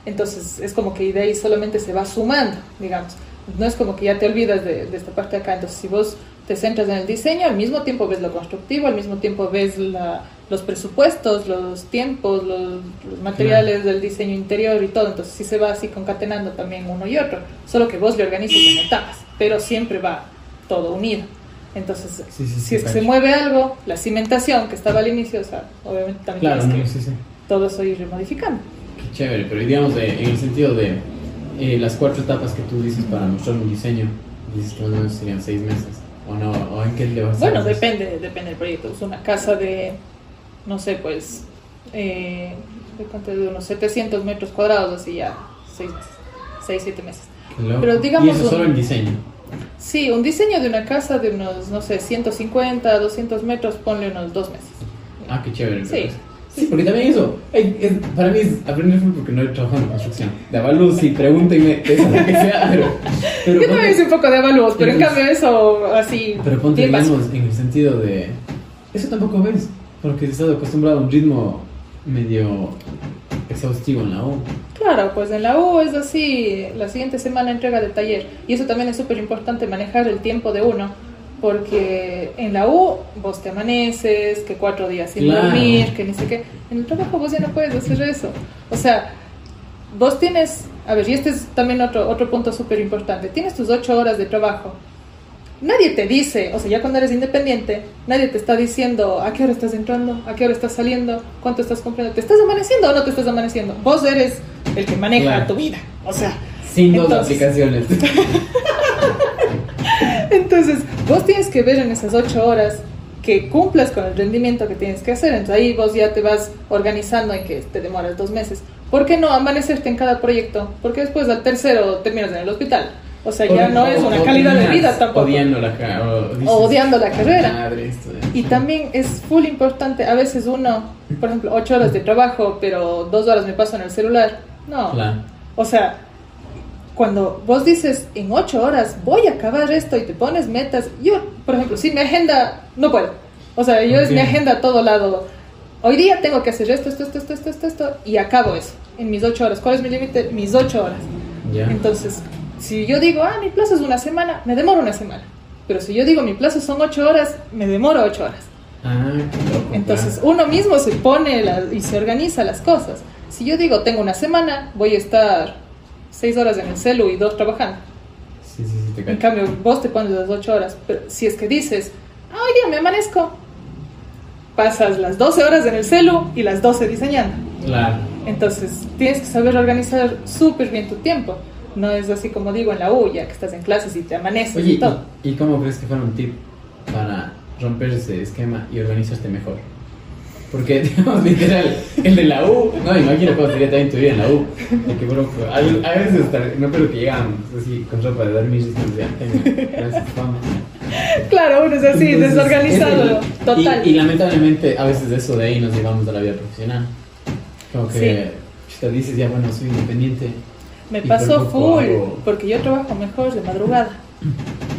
Entonces, es como que de ahí solamente se va sumando, digamos. No es como que ya te olvidas de, de esta parte de acá. Entonces, si vos te centras en el diseño, al mismo tiempo ves lo constructivo, al mismo tiempo ves la- los presupuestos, los tiempos, los, los materiales del diseño interior y todo. Entonces, sí se va así concatenando también uno y otro. Solo que vos le organizas en etapas, pero siempre va todo unido. Entonces, Sí, sí, sí, si es que se mueve algo, la cimentación que estaba al inicio, o sea, obviamente también Claro, tienes no, que sí, sí. todo eso ir remodificando. Qué chévere, pero digamos de- en el sentido de eh, las cuatro etapas que tú dices para mostrar un diseño, dices que más o menos serían seis meses, o no, o en qué le vas a Bueno, hacer? depende, depende del proyecto. Es una casa de, no sé, pues, eh, de unos 700 metros cuadrados, así ya, 6, 7 meses. Loco. pero digamos y eso un- solo el diseño. Sí, un diseño de una casa de unos, no sé, 150, 200 metros, ponle unos dos meses. Ah, qué chévere. Sí. Sí, porque también eso, eh, es- para mí es aprender porque no he trabajado en construcción. De avalúo, sí, pregúntenme, de eso lo que sea, pero... pero Yo también hice un poco de evaluos, pero en cambio eso así. Pero ponte, digamos, en el sentido de... Eso tampoco ves, porque estado acostumbrado a un ritmo medio exhaustivo en la U. Claro, pues en la U es así, la siguiente semana entrega de taller. Y eso también es súper importante, manejar el tiempo de uno. Porque en la U vos te amaneces, que cuatro días sin Claro. dormir, que ni sé qué. En el trabajo vos ya no puedes hacer eso. O sea, vos tienes, a ver, y este es también otro, otro punto súper importante. Tienes tus ocho horas de trabajo. Nadie te dice, o sea, ya cuando eres independiente, nadie te está diciendo a qué hora estás entrando, a qué hora estás saliendo, cuánto estás comprando. ¿Te estás amaneciendo o no te estás amaneciendo? Vos eres el que maneja Claro. tu vida. O sea, Sin dos Entonces- aplicaciones. entonces vos tienes que ver en esas ocho horas que cumplas con el rendimiento que tienes que hacer. Entonces ahí vos ya te vas organizando en que te demoras dos meses. ¿Por qué no amanecerte en cada proyecto? Porque después al tercero terminas en el hospital. O sea, ya no es una calidad de vida tampoco. Odiando la o dices, odiando la carrera. Madre, Y también es full importante, a veces uno, por ejemplo, ocho horas de trabajo, pero dos horas me paso en el celular. No. Claro. O sea, cuando vos dices en ocho horas voy a acabar esto y te pones metas, yo, por ejemplo, si mi agenda no puedo. O sea, yo es mi agenda a todo lado. Hoy día tengo que hacer esto, esto, esto, esto, esto, esto, esto, y acabo eso en mis ocho horas. ¿Cuál es mi límite? Mis ocho horas. Ya. Entonces, si yo digo, ah, mi plazo es una semana, me demoro una semana. Pero si yo digo, mi plazo son ocho horas, me demoro ocho horas. Ah. Entonces, uno mismo se pone la- y se organiza las cosas. Si yo digo, tengo una semana, voy a estar seis horas en el celu y dos trabajando. Sí, sí, sí, te En cambio, vos te pones las ocho horas. Pero si es que dices, ah, hoy día me amanezco, pasas las 12 horas en el celu y las 12 diseñando. Claro. Entonces, tienes que saber organizar súper bien tu tiempo. No es así como digo en la U, ya que estás en clases y te amaneces Oye, y todo. ¿y, y cómo crees que fuera un tip para romper ese esquema y organizarte mejor? Porque, digamos, literal, el de la U, no, imagino cómo sería también tu vida en la U. Porque, bro, a, a veces no creo que llegan así con ropa de dormir y. Claro, uno es así, Entonces, desorganizado, es- y- total. Y, lamentablemente, a veces de eso de ahí nos llevamos a la vida profesional. Como que, chuta, dices, ya, bueno, soy independiente. Me pasó full, porque yo trabajo mejor de madrugada.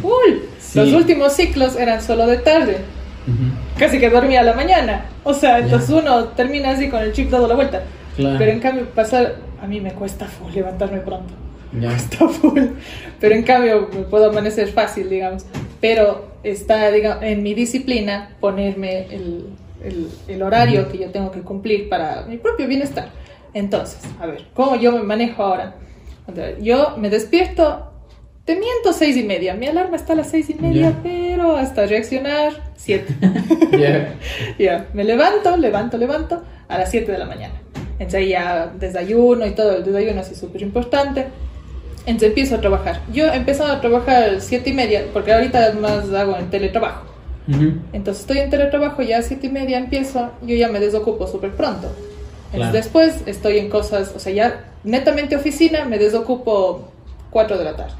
Full. Sí. Los últimos ciclos eran solo de tarde. Casi que dormía a la mañana. O sea, entonces uno termina así con el chip dado la vuelta. Claro. Pero en cambio, pasar. A mí me cuesta full levantarme pronto. Ya. Está full. Pero en cambio, me puedo amanecer fácil, digamos. Pero está, digamos, en mi disciplina ponerme el, el, el horario que yo tengo que cumplir para mi propio bienestar. Entonces, a ver, ¿cómo yo me manejo ahora? Yo me despierto, te miento seis y media. Mi alarma está a las seis y media, Ya. pero hasta reaccionar, siete. Ya. Ya, me levanto, levanto, levanto a las 7 de la mañana. Entonces ya desayuno y todo, el desayuno así súper importante. Entonces empiezo a trabajar. Yo he empezado a trabajar a las 7 y media, porque ahorita además hago en teletrabajo. Ujú. Entonces estoy en teletrabajo, ya a 7 y media empiezo, yo ya me desocupo súper pronto. Claro. después estoy en cosas, o sea, ya netamente oficina, me desocupo 4 de la tarde.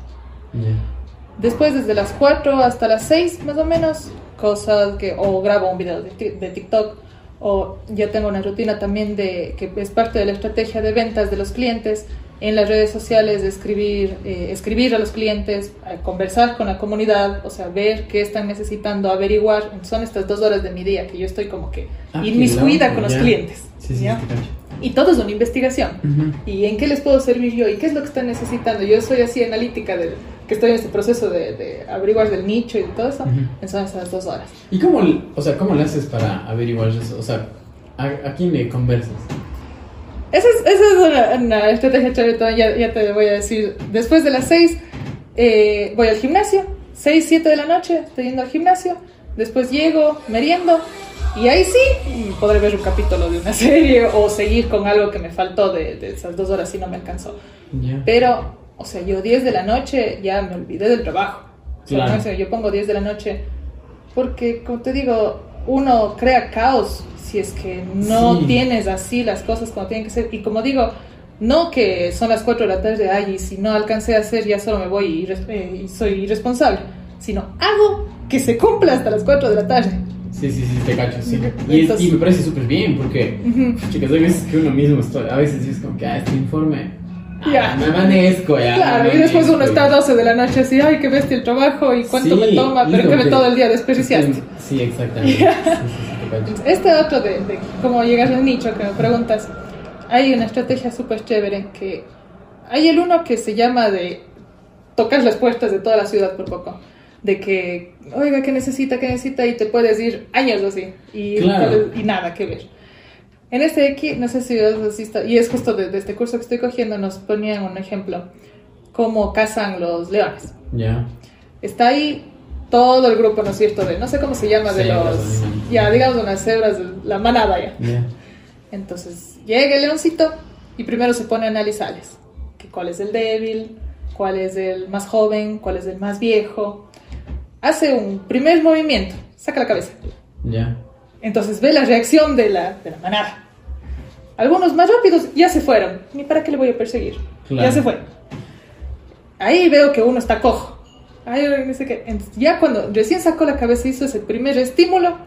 Después, desde las 4 hasta las 6, más o menos, cosas que, o grabo un video de, de TikTok, o ya tengo una rutina también de que es parte de la estrategia de ventas de los clientes, en las redes sociales, de escribir, eh, escribir a los clientes, a conversar con la comunidad, o sea, ver qué están necesitando, averiguar. Son estas dos horas de mi día que yo estoy como que Ah, inmiscuida con los ya. clientes. Sí, sí, ¿ya? Y todo es una investigación. Ujú. ¿Y en qué les puedo servir yo? ¿Y qué es lo que están necesitando? Yo soy así analítica, de, que estoy en este proceso de, de averiguar del nicho y todo eso. Ujú. Son esas dos horas. ¿Y cómo, o sea, cómo le haces para averiguar eso? O sea, ¿a, a quién le conversas? Esa es, esa es una, una estrategia chévere, ya, ya te voy a decir. Después de las 6 eh, voy al gimnasio, 6, 7 de la noche estoy yendo al gimnasio, después llego, meriendo y ahí sí podré ver un capítulo de una serie o seguir con algo que me faltó de, de esas dos horas si no me alcanzó. Ya. Pero, o sea, yo 10 de la noche ya me olvidé del trabajo. O sea, Claro. no yo pongo 10 de la noche porque, como te digo, uno crea caos si es que no Sí. tienes así las cosas como tienen que ser. Y como digo, no que son las 4 de la tarde, ay, y si no alcancé a hacer ya solo me voy y, eh, y soy irresponsable, sino hago que se cumpla hasta las 4 de la tarde. Sí, sí, sí, te cacho, sí. Y, Entonces- y me parece súper bien porque, Ujú. chicas, hay veces que uno mismo, está- a veces es como que, ah, este informe, Ya. me amanezco ya. Claro, me y después uno amanezco, está a y- 12 de la noche así, ay, qué bestia el trabajo y cuánto Sí, me toma, pero que me todo el día desperdiciaste. Sí, exactamente. Sí, sí. Este otro de, de cómo llegar al nicho que me preguntas, hay una estrategia súper chévere que hay el uno que se llama de tocar las puertas de toda la ciudad por poco. De que, oiga, ¿qué necesita? ¿Qué necesita? Y te puedes ir años así y, Claro. y nada que ver. En este de aquí, no sé si has visto, y es justo de, de este curso que estoy cogiendo, nos ponían un ejemplo, cómo cazan los leones. Ya. Está ahí todo el grupo, ¿no es cierto? De, no sé cómo se llama, de Cebras, los, ya, digamos, unas cebras, de la manada ya. Ya. Entonces llega el leoncito y primero se pone a analizarles. Que cuál es el débil, cuál es el más joven, cuál es el más viejo. Hace un primer movimiento, saca la cabeza. Ya. Entonces ve la reacción de la, de la manada. Algunos más rápidos ya se fueron. Ni para qué le voy a perseguir. Claro. Ya se fue. Ahí veo que uno está cojo. Ahí no sé qué. Entonces, ya cuando recién sacó la cabeza hizo ese primer estímulo,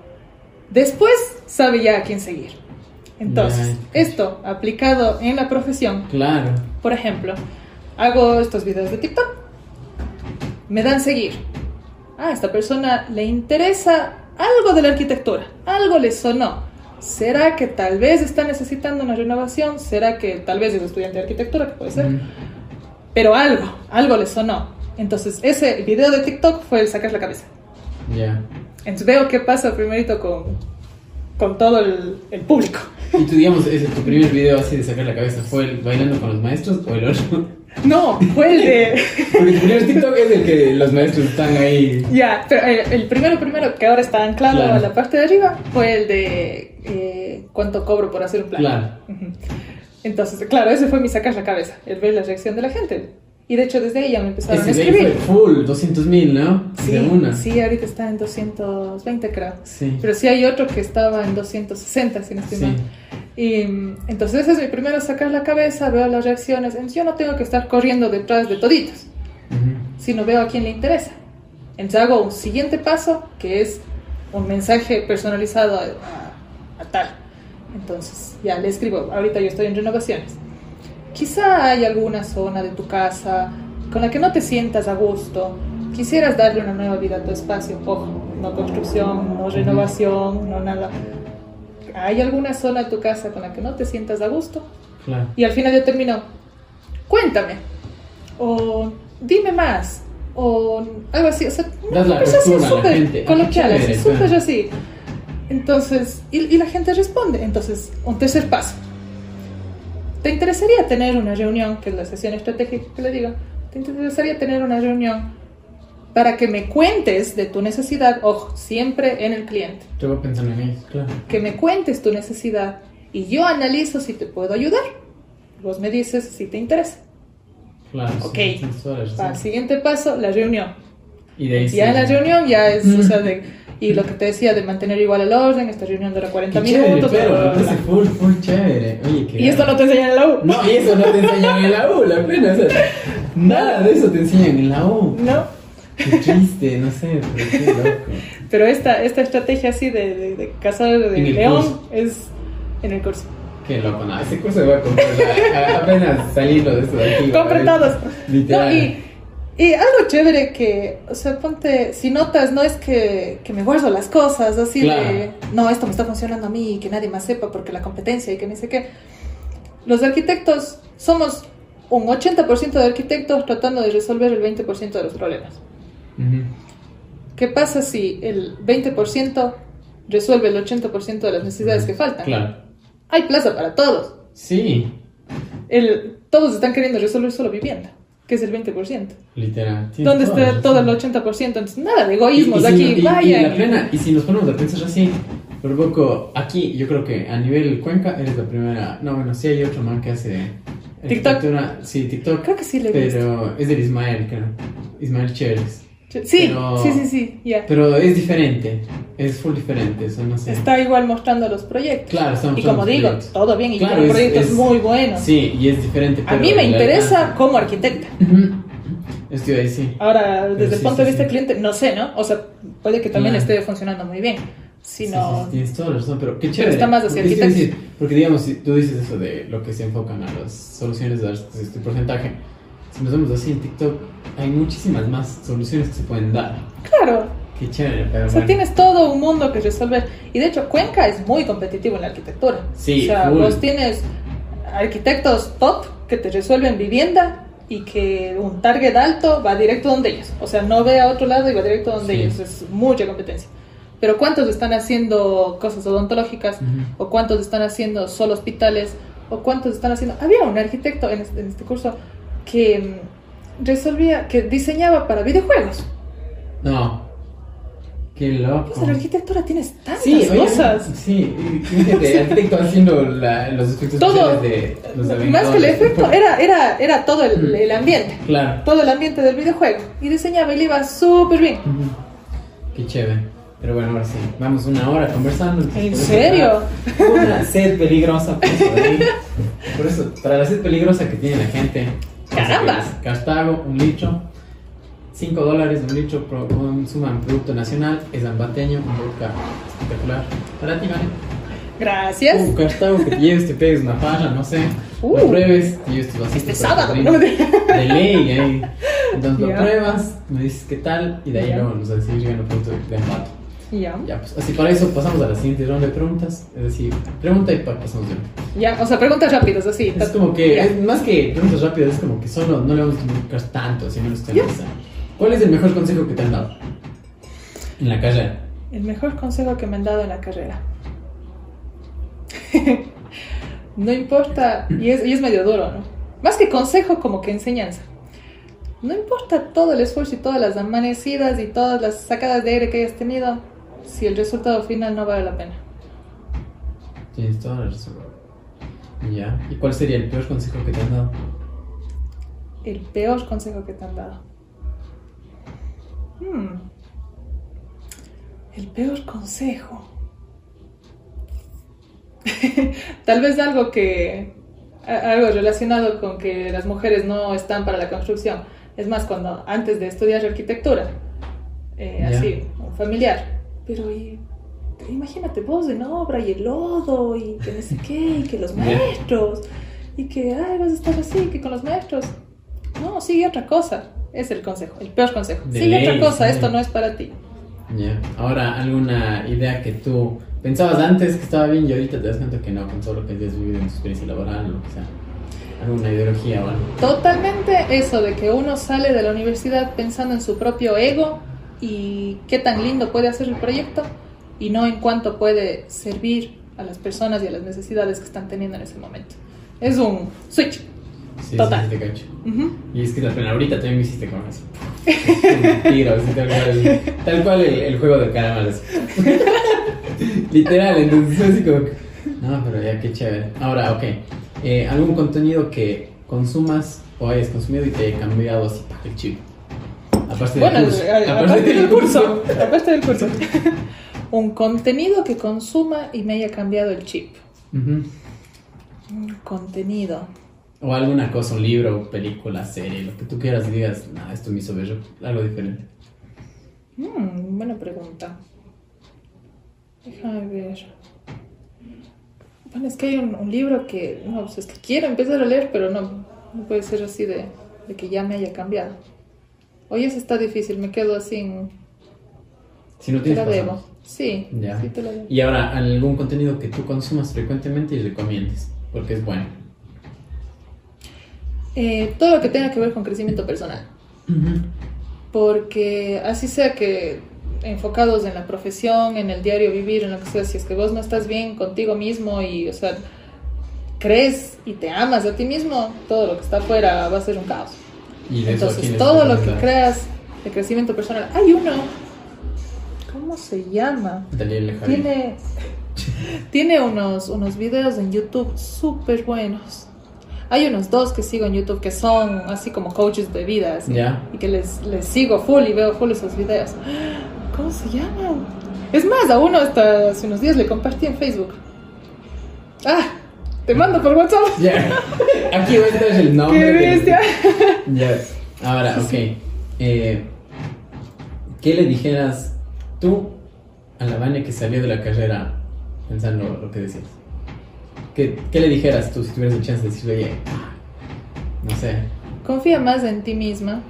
después sabe ya a quién seguir. Entonces, esto aplicado en la profesión, Claro. por ejemplo, hago estos videos de TikTok. Me dan seguir. Ah, a esta persona le interesa algo de la arquitectura, algo le sonó. ¿Será que tal vez está necesitando una renovación? ¿Será que tal vez es estudiante de arquitectura? Que puede ser. Ujú. Pero algo, algo le sonó. Entonces, ese video de TikTok fue el sacar la cabeza. Ya. Entonces, veo qué pasa primerito con, con todo el, el público. Y tú, digamos, ese, tu primer video así de sacar la cabeza, ¿fue el bailando con los maestros o el otro? No, fue el de. Porque tu primer TikTok es el que los maestros están ahí. Ya, pero eh, el primero, primero, que ahora está anclado Claro. a la parte de arriba, fue el de eh, cuánto cobro por hacer un plan. Claro. Entonces, claro, ese fue mi sacar la cabeza, el ver la reacción de la gente. Y de hecho, desde ahí ya me empezaron Ese a escribir. fue full, 200 mil, ¿no? Sí, De una. sí, ahorita está en 220, creo. Sí. Pero sí hay otro que estaba en 260, si no estoy Sí. mal. Y entonces es mi primero sacar la cabeza, veo las reacciones. Entonces yo no tengo que estar corriendo detrás de toditos, Ujú. sino veo a quién le interesa. Entonces hago un siguiente paso, que es un mensaje personalizado a, a- a tal. Entonces ya le escribo, ahorita yo estoy en renovaciones. Quizá hay alguna zona de tu casa con la que no te sientas a gusto. Quisieras darle una nueva vida a tu espacio. Ojo, no construcción, no renovación, no nada. ¿Hay alguna zona de tu casa con la que no te sientas a gusto? Claro. Y al final yo termino, cuéntame, o dime más, o algo así. O sea, Das la conversación apertura a la súper coloquial, así, súper así. Entonces, y, y la gente responde. Entonces, un tercer paso. ¿Te interesaría tener una reunión, que es la sesión estratégica que le digo? ¿Te interesaría tener una reunión para que me cuentes de tu necesidad? Ojo, siempre en el cliente. Yo voy pensando en eso, claro. Que me cuentes tu necesidad y yo analizo si te puedo ayudar. Vos me dices si te interesa. Claro. Ok. sí, sí, Para el sí. siguiente paso, la reunión. Y de ahí Ya en la sí. reunión ya es, o sea, de, y lo que te decía de mantener igual el orden, esta reunión dura 40 Qué chévere, minutos. bla, pero bla. full, full chévere. Oye, qué Y esto no te enseñan en la U. No, y eso no te enseñan en la U, la pena. O sea, nada de eso te enseñan en la U. No. Qué triste, no sé, pero qué loco. Pero esta, esta estrategia así de, de, de cazar de león curso. es en el curso. Qué loco, no, este curso voy a comprar a- apenas saliendo de esto de aquí. Todos. Literal. No, y, y algo chévere que, o sea, ponte, si notas, no es que, que me guardo las cosas, así Claro. de, no, esto me está funcionando a mí y que nadie más sepa porque la competencia y que ni sé qué. Los arquitectos somos un 80% de arquitectos tratando de resolver el 20% de los problemas. ¿Qué pasa si el 20% resuelve el 80% de las necesidades que faltan? Claro. Hay plaza para todos. Sí, El, todos están queriendo resolver solo vivienda, que es el 20%. literal. Tienes ¿Dónde está todo el razón. 80%? Entonces, nada de egoísmos si aquí, no- y- vaya. Y, la plena, y si nos ponemos a pensar así, por poco, aquí yo creo que a nivel Cuenca eres la primera. No, bueno, sí hay otro man que hace. TikTok. Sí, TikTok. Creo que sí le. Pero es del Ismael, creo. Ismael Chéveres. Sí, pero- sí, sí, sí, ya. Pero es diferente. Es full diferente, eso no sé. Está igual mostrando los proyectos. Claro, estamos Y como digo, proyectos. todo bien y Claro, con es- proyectos es- muy buenos. Sí, y es diferente. A pero mí me el interesa alcance- como arquitecta. Estoy ahí, sí. Ahora, desde Pero el sí, punto sí, de vista sí. del cliente, no sé, ¿no? O sea, puede que también Claro. esté funcionando muy bien. Si no, tienes toda la razón, pero qué chévere. está más hacia es arquitectos. decir, porque digamos, si tú dices eso de lo que se enfocan a las soluciones de este porcentaje, si nos vemos así en TikTok, hay muchísimas más soluciones que se pueden dar. claro. Qué chévere, pero O sea, bueno. tienes todo un mundo que resolver. Y de hecho, Cuenca es muy competitivo en la arquitectura. Sí, O sea, full. vos tienes arquitectos top que te resuelven vivienda y que un target alto va directo donde ellos. O sea, no ve a otro lado y va directo donde Sí. ellos. Es mucha competencia. Pero ¿cuántos están haciendo cosas odontológicas? Ujú. ¿O cuántos están haciendo solo hospitales? ¿O cuántos están haciendo...? Había un arquitecto en este, en este curso que mm, resolvía, que diseñaba para videojuegos. No. Qué loco. Pues la arquitectura tienes tantas Sí, oye, cosas. Sí, fíjate, arquitecto haciendo la- los efectos Todo. de los Más que el efecto, era, era, era todo el, Mm. el ambiente. Claro. Todo el ambiente del videojuego. Y diseñaba y le iba súper bien. Qué chévere. Pero bueno, ahora sí, vamos una hora conversando. ¿En serio? Una sed peligrosa. Por eso. Por eso, para la sed peligrosa que tiene la gente. ¡Caramba! Cartago, un litro. 5 dólares un litro, consuman producto nacional, es ambateño, un vodka espectacular. Para ti, ¿vale? Gracias. Un Cartago que te lleves, te pegues una farra, no sé. Uh. lo pruebes, te lleves tu vasito Este sábado. ¿no? De ley, ahí. Entonces lo pruebas, me dices qué tal, y de ahí Ya. luego nos decís llegando producto de, embate. Ya. Ya, pues así para eso pasamos a la siguiente ronda de preguntas. Es decir, pregunta y pa- pasamos de Ya, o sea, preguntas rápidas, así. Es como que, es más que preguntas rápidas, es como que solo no le vamos a comunicar tanto, sino nos Ya. ¿Cuál es el mejor consejo que te han dado en la carrera? El mejor consejo que me han dado en la carrera. no importa, y es, y es medio duro, ¿no? Más que consejo, como que enseñanza. No importa todo el esfuerzo y todas las amanecidas y todas las sacadas de aire que hayas tenido, si el resultado final no vale la pena. Tienes toda la razón. Ya. ¿Y cuál sería el peor consejo que te han dado? El peor consejo que te han dado. Hmm. El peor consejo. Tal vez algo que. Algo relacionado con que las mujeres no están para la construcción. Es más, cuando antes de estudiar arquitectura, eh, así, un familiar. Pero y- imagínate vos en obra y el lodo y que no sé qué, y que los maestros, y que ay, vas a estar así, que con los maestros. No, sigue otra cosa. Es el consejo, el peor consejo. De sigue ley, otra cosa, sí. esto no es para ti. Ya. Ahora, ¿alguna idea que tú pensabas antes que estaba bien y ahorita te das cuenta que no, con todo lo que hayas vivido en tu experiencia laboral o lo que sea? ¿Alguna ideología o algo? Totalmente eso de que uno sale de la universidad pensando en su propio ego y qué tan lindo puede hacer el proyecto y no en cuánto puede servir a las personas y a las necesidades que están teniendo en ese momento. Es un switch. Sí, Total. sí, te cacho. Ujú. Y es que la pena ahorita también me hiciste con eso. Tiro, tal cual, tal cual el, el juego de caramalas. Literal, entonces así como que, No, pero ya qué chévere. Ahora, ok. Eh, ¿Algún contenido que consumas o hayas consumido y te haya cambiado así para el chip? Aparte del Bueno, curso. a- Aparte del curso. Aparte del curso. Un contenido que consuma y me haya cambiado el chip. Un contenido. O alguna cosa, un libro, película, serie, lo que tú quieras y digas, no, esto me hizo ver algo diferente. Mm, buena pregunta. Déjame ver. Bueno, es que hay un, un libro que, no, pues es que quiero empezar a leer, pero no, no puede ser así de, de que ya me haya cambiado. Hoy eso está difícil, me quedo así en... Si no Te tienes la debo. Sí, Ya. sí te la debo. Y ahora, algún contenido que tú consumas frecuentemente y recomiendes, porque es bueno. Eh, todo lo que tenga que ver con crecimiento personal. Porque así sea que enfocados en la profesión, en el diario vivir, en lo que sea, si es que vos no estás bien contigo mismo y, o sea, crees y te amas a ti mismo, todo lo que está afuera va a ser un caos. Y de eso, Entonces, ¿quiénes todo lo que creas de crecimiento personal. Hay uno, ¿cómo se llama? Daniel. Tiene, tiene unos, unos videos en YouTube súper buenos. Hay unos dos que sigo en YouTube que son así como coaches de vida. así, Ya. Y que les, les sigo full y veo full esos videos. ¿Cómo se llaman? Es más, a uno hasta hace unos días le compartí en Facebook. Ah, te mando por WhatsApp. Ya. Aquí va a estar el nombre. ¡Qué bestia! Ya. Ahora, ok. Eh, ¿Qué le dijeras tú a la Vania que salió de la carrera pensando lo que decías? ¿Qué, qué le dijeras tú si tuvieras la chance de decirle, oye, no sé, Confía más en ti misma.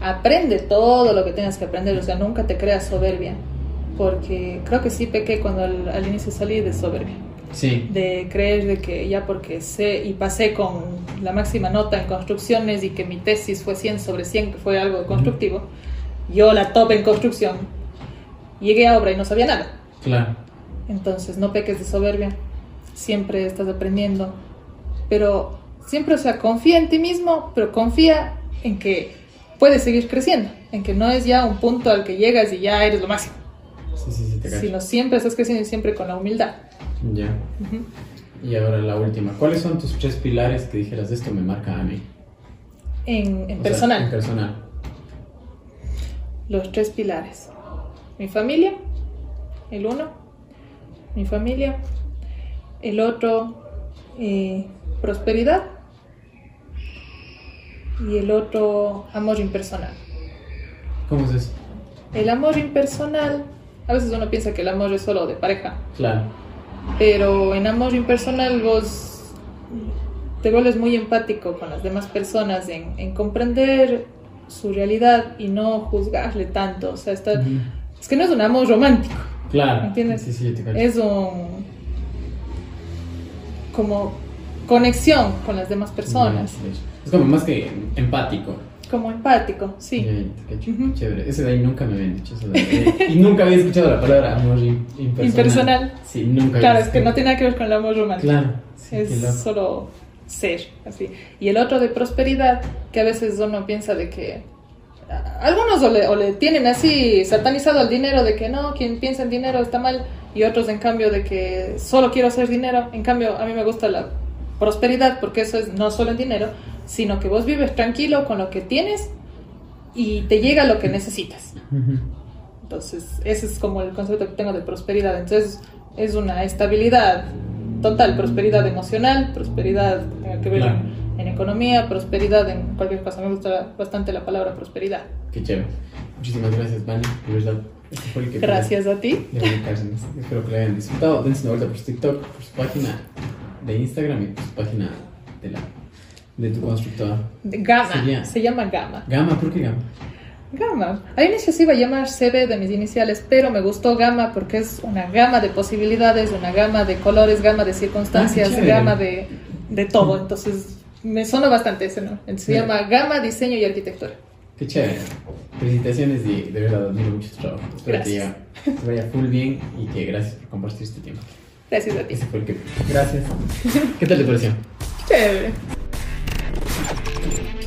Aprende todo lo que tengas que aprender, o sea, nunca te creas soberbia. Porque creo que sí pequé cuando al, al inicio salí de soberbia. Sí, De creer de que ya porque sé y pasé con la máxima nota en construcciones y que mi tesis fue 100 sobre 100, que fue algo constructivo, yo la top en construcción. Llegué a obra y no sabía nada. claro, Entonces, no peques de soberbia. Siempre estás aprendiendo. Pero siempre, o sea, confía en ti mismo, pero confía en que puedes seguir creciendo. En que no es ya un punto al que llegas y ya eres lo máximo. Sí, sí, te. Sino siempre estás creciendo siempre con la humildad. Ya. Y ahora la última, ¿cuáles son tus tres pilares que dijeras esto me marca a mí? En, en sea, personal, en personal. los tres pilares. Mi familia, el uno. Mi familia. El otro, eh, prosperidad. Y el otro, amor impersonal. ¿Cómo es eso? El amor impersonal, a veces uno piensa que el amor es solo de pareja, Claro, pero en amor impersonal vos te vuelves muy empático con las demás personas en, en comprender su realidad y no juzgarle tanto. O sea, está, Ujú. es que no es un amor romántico, claro. ¿entiendes? Sí, sí, te es un como conexión con las demas personas, Es como más que empático. Como empático, sí. Ya. Ujú. Chévere. Ese de ahí nunca me habían dicho eso. de ahí. y nunca había escuchado la palabra amor im- impersonal. Impersonal. Sí, nunca Claro, es que no tiene nada que ver con el amor romántico. Claro. Sí, qué es solo ser, así. Y el otro de prosperidad, que a veces uno piensa de que algunos o le, o le tienen así satanizado al dinero de que no, quien piensa en dinero está mal, y otros en cambio de que solo quiero hacer dinero. En cambio, a mí me gusta la prosperidad porque eso es no solo en dinero, sino que vos vives tranquilo con lo que tienes y te llega lo que necesitas. Entonces, ese es como el concepto que tengo de prosperidad. Entonces, es una estabilidad total, prosperidad emocional, prosperidad que ver Claro. en, en economía, prosperidad en cualquier cosa. Me gusta bastante la palabra prosperidad. Qué chévere. Muchísimas gracias, Vani. De verdad. Este fue el que Gracias a ti. de. Espero que lo hayan disfrutado. Dense una vuelta por su TikTok, por su página de Instagram y por su página de, la, de tu constructora. Gama, Sería- se llama Gama. Gama, ¿por qué Gama? Gama. Al inicio se iba a llamar CB de mis iniciales, pero me gustó Gama porque es una gama de posibilidades, una gama de colores, gama de circunstancias, Ah, gama de, de todo. Entonces, me sonó bastante ese, ¿no? Se llama Gama, Diseño y Arquitectura. Qué chévere. Felicitaciones y de verdad admiro mucho tu trabajo. Espero Gracias. que te vaya full bien y que gracias por compartir este tiempo. Gracias a ti. Ese fue el que. Gracias. ¿Qué tal te pareció? Chévere. Thank you.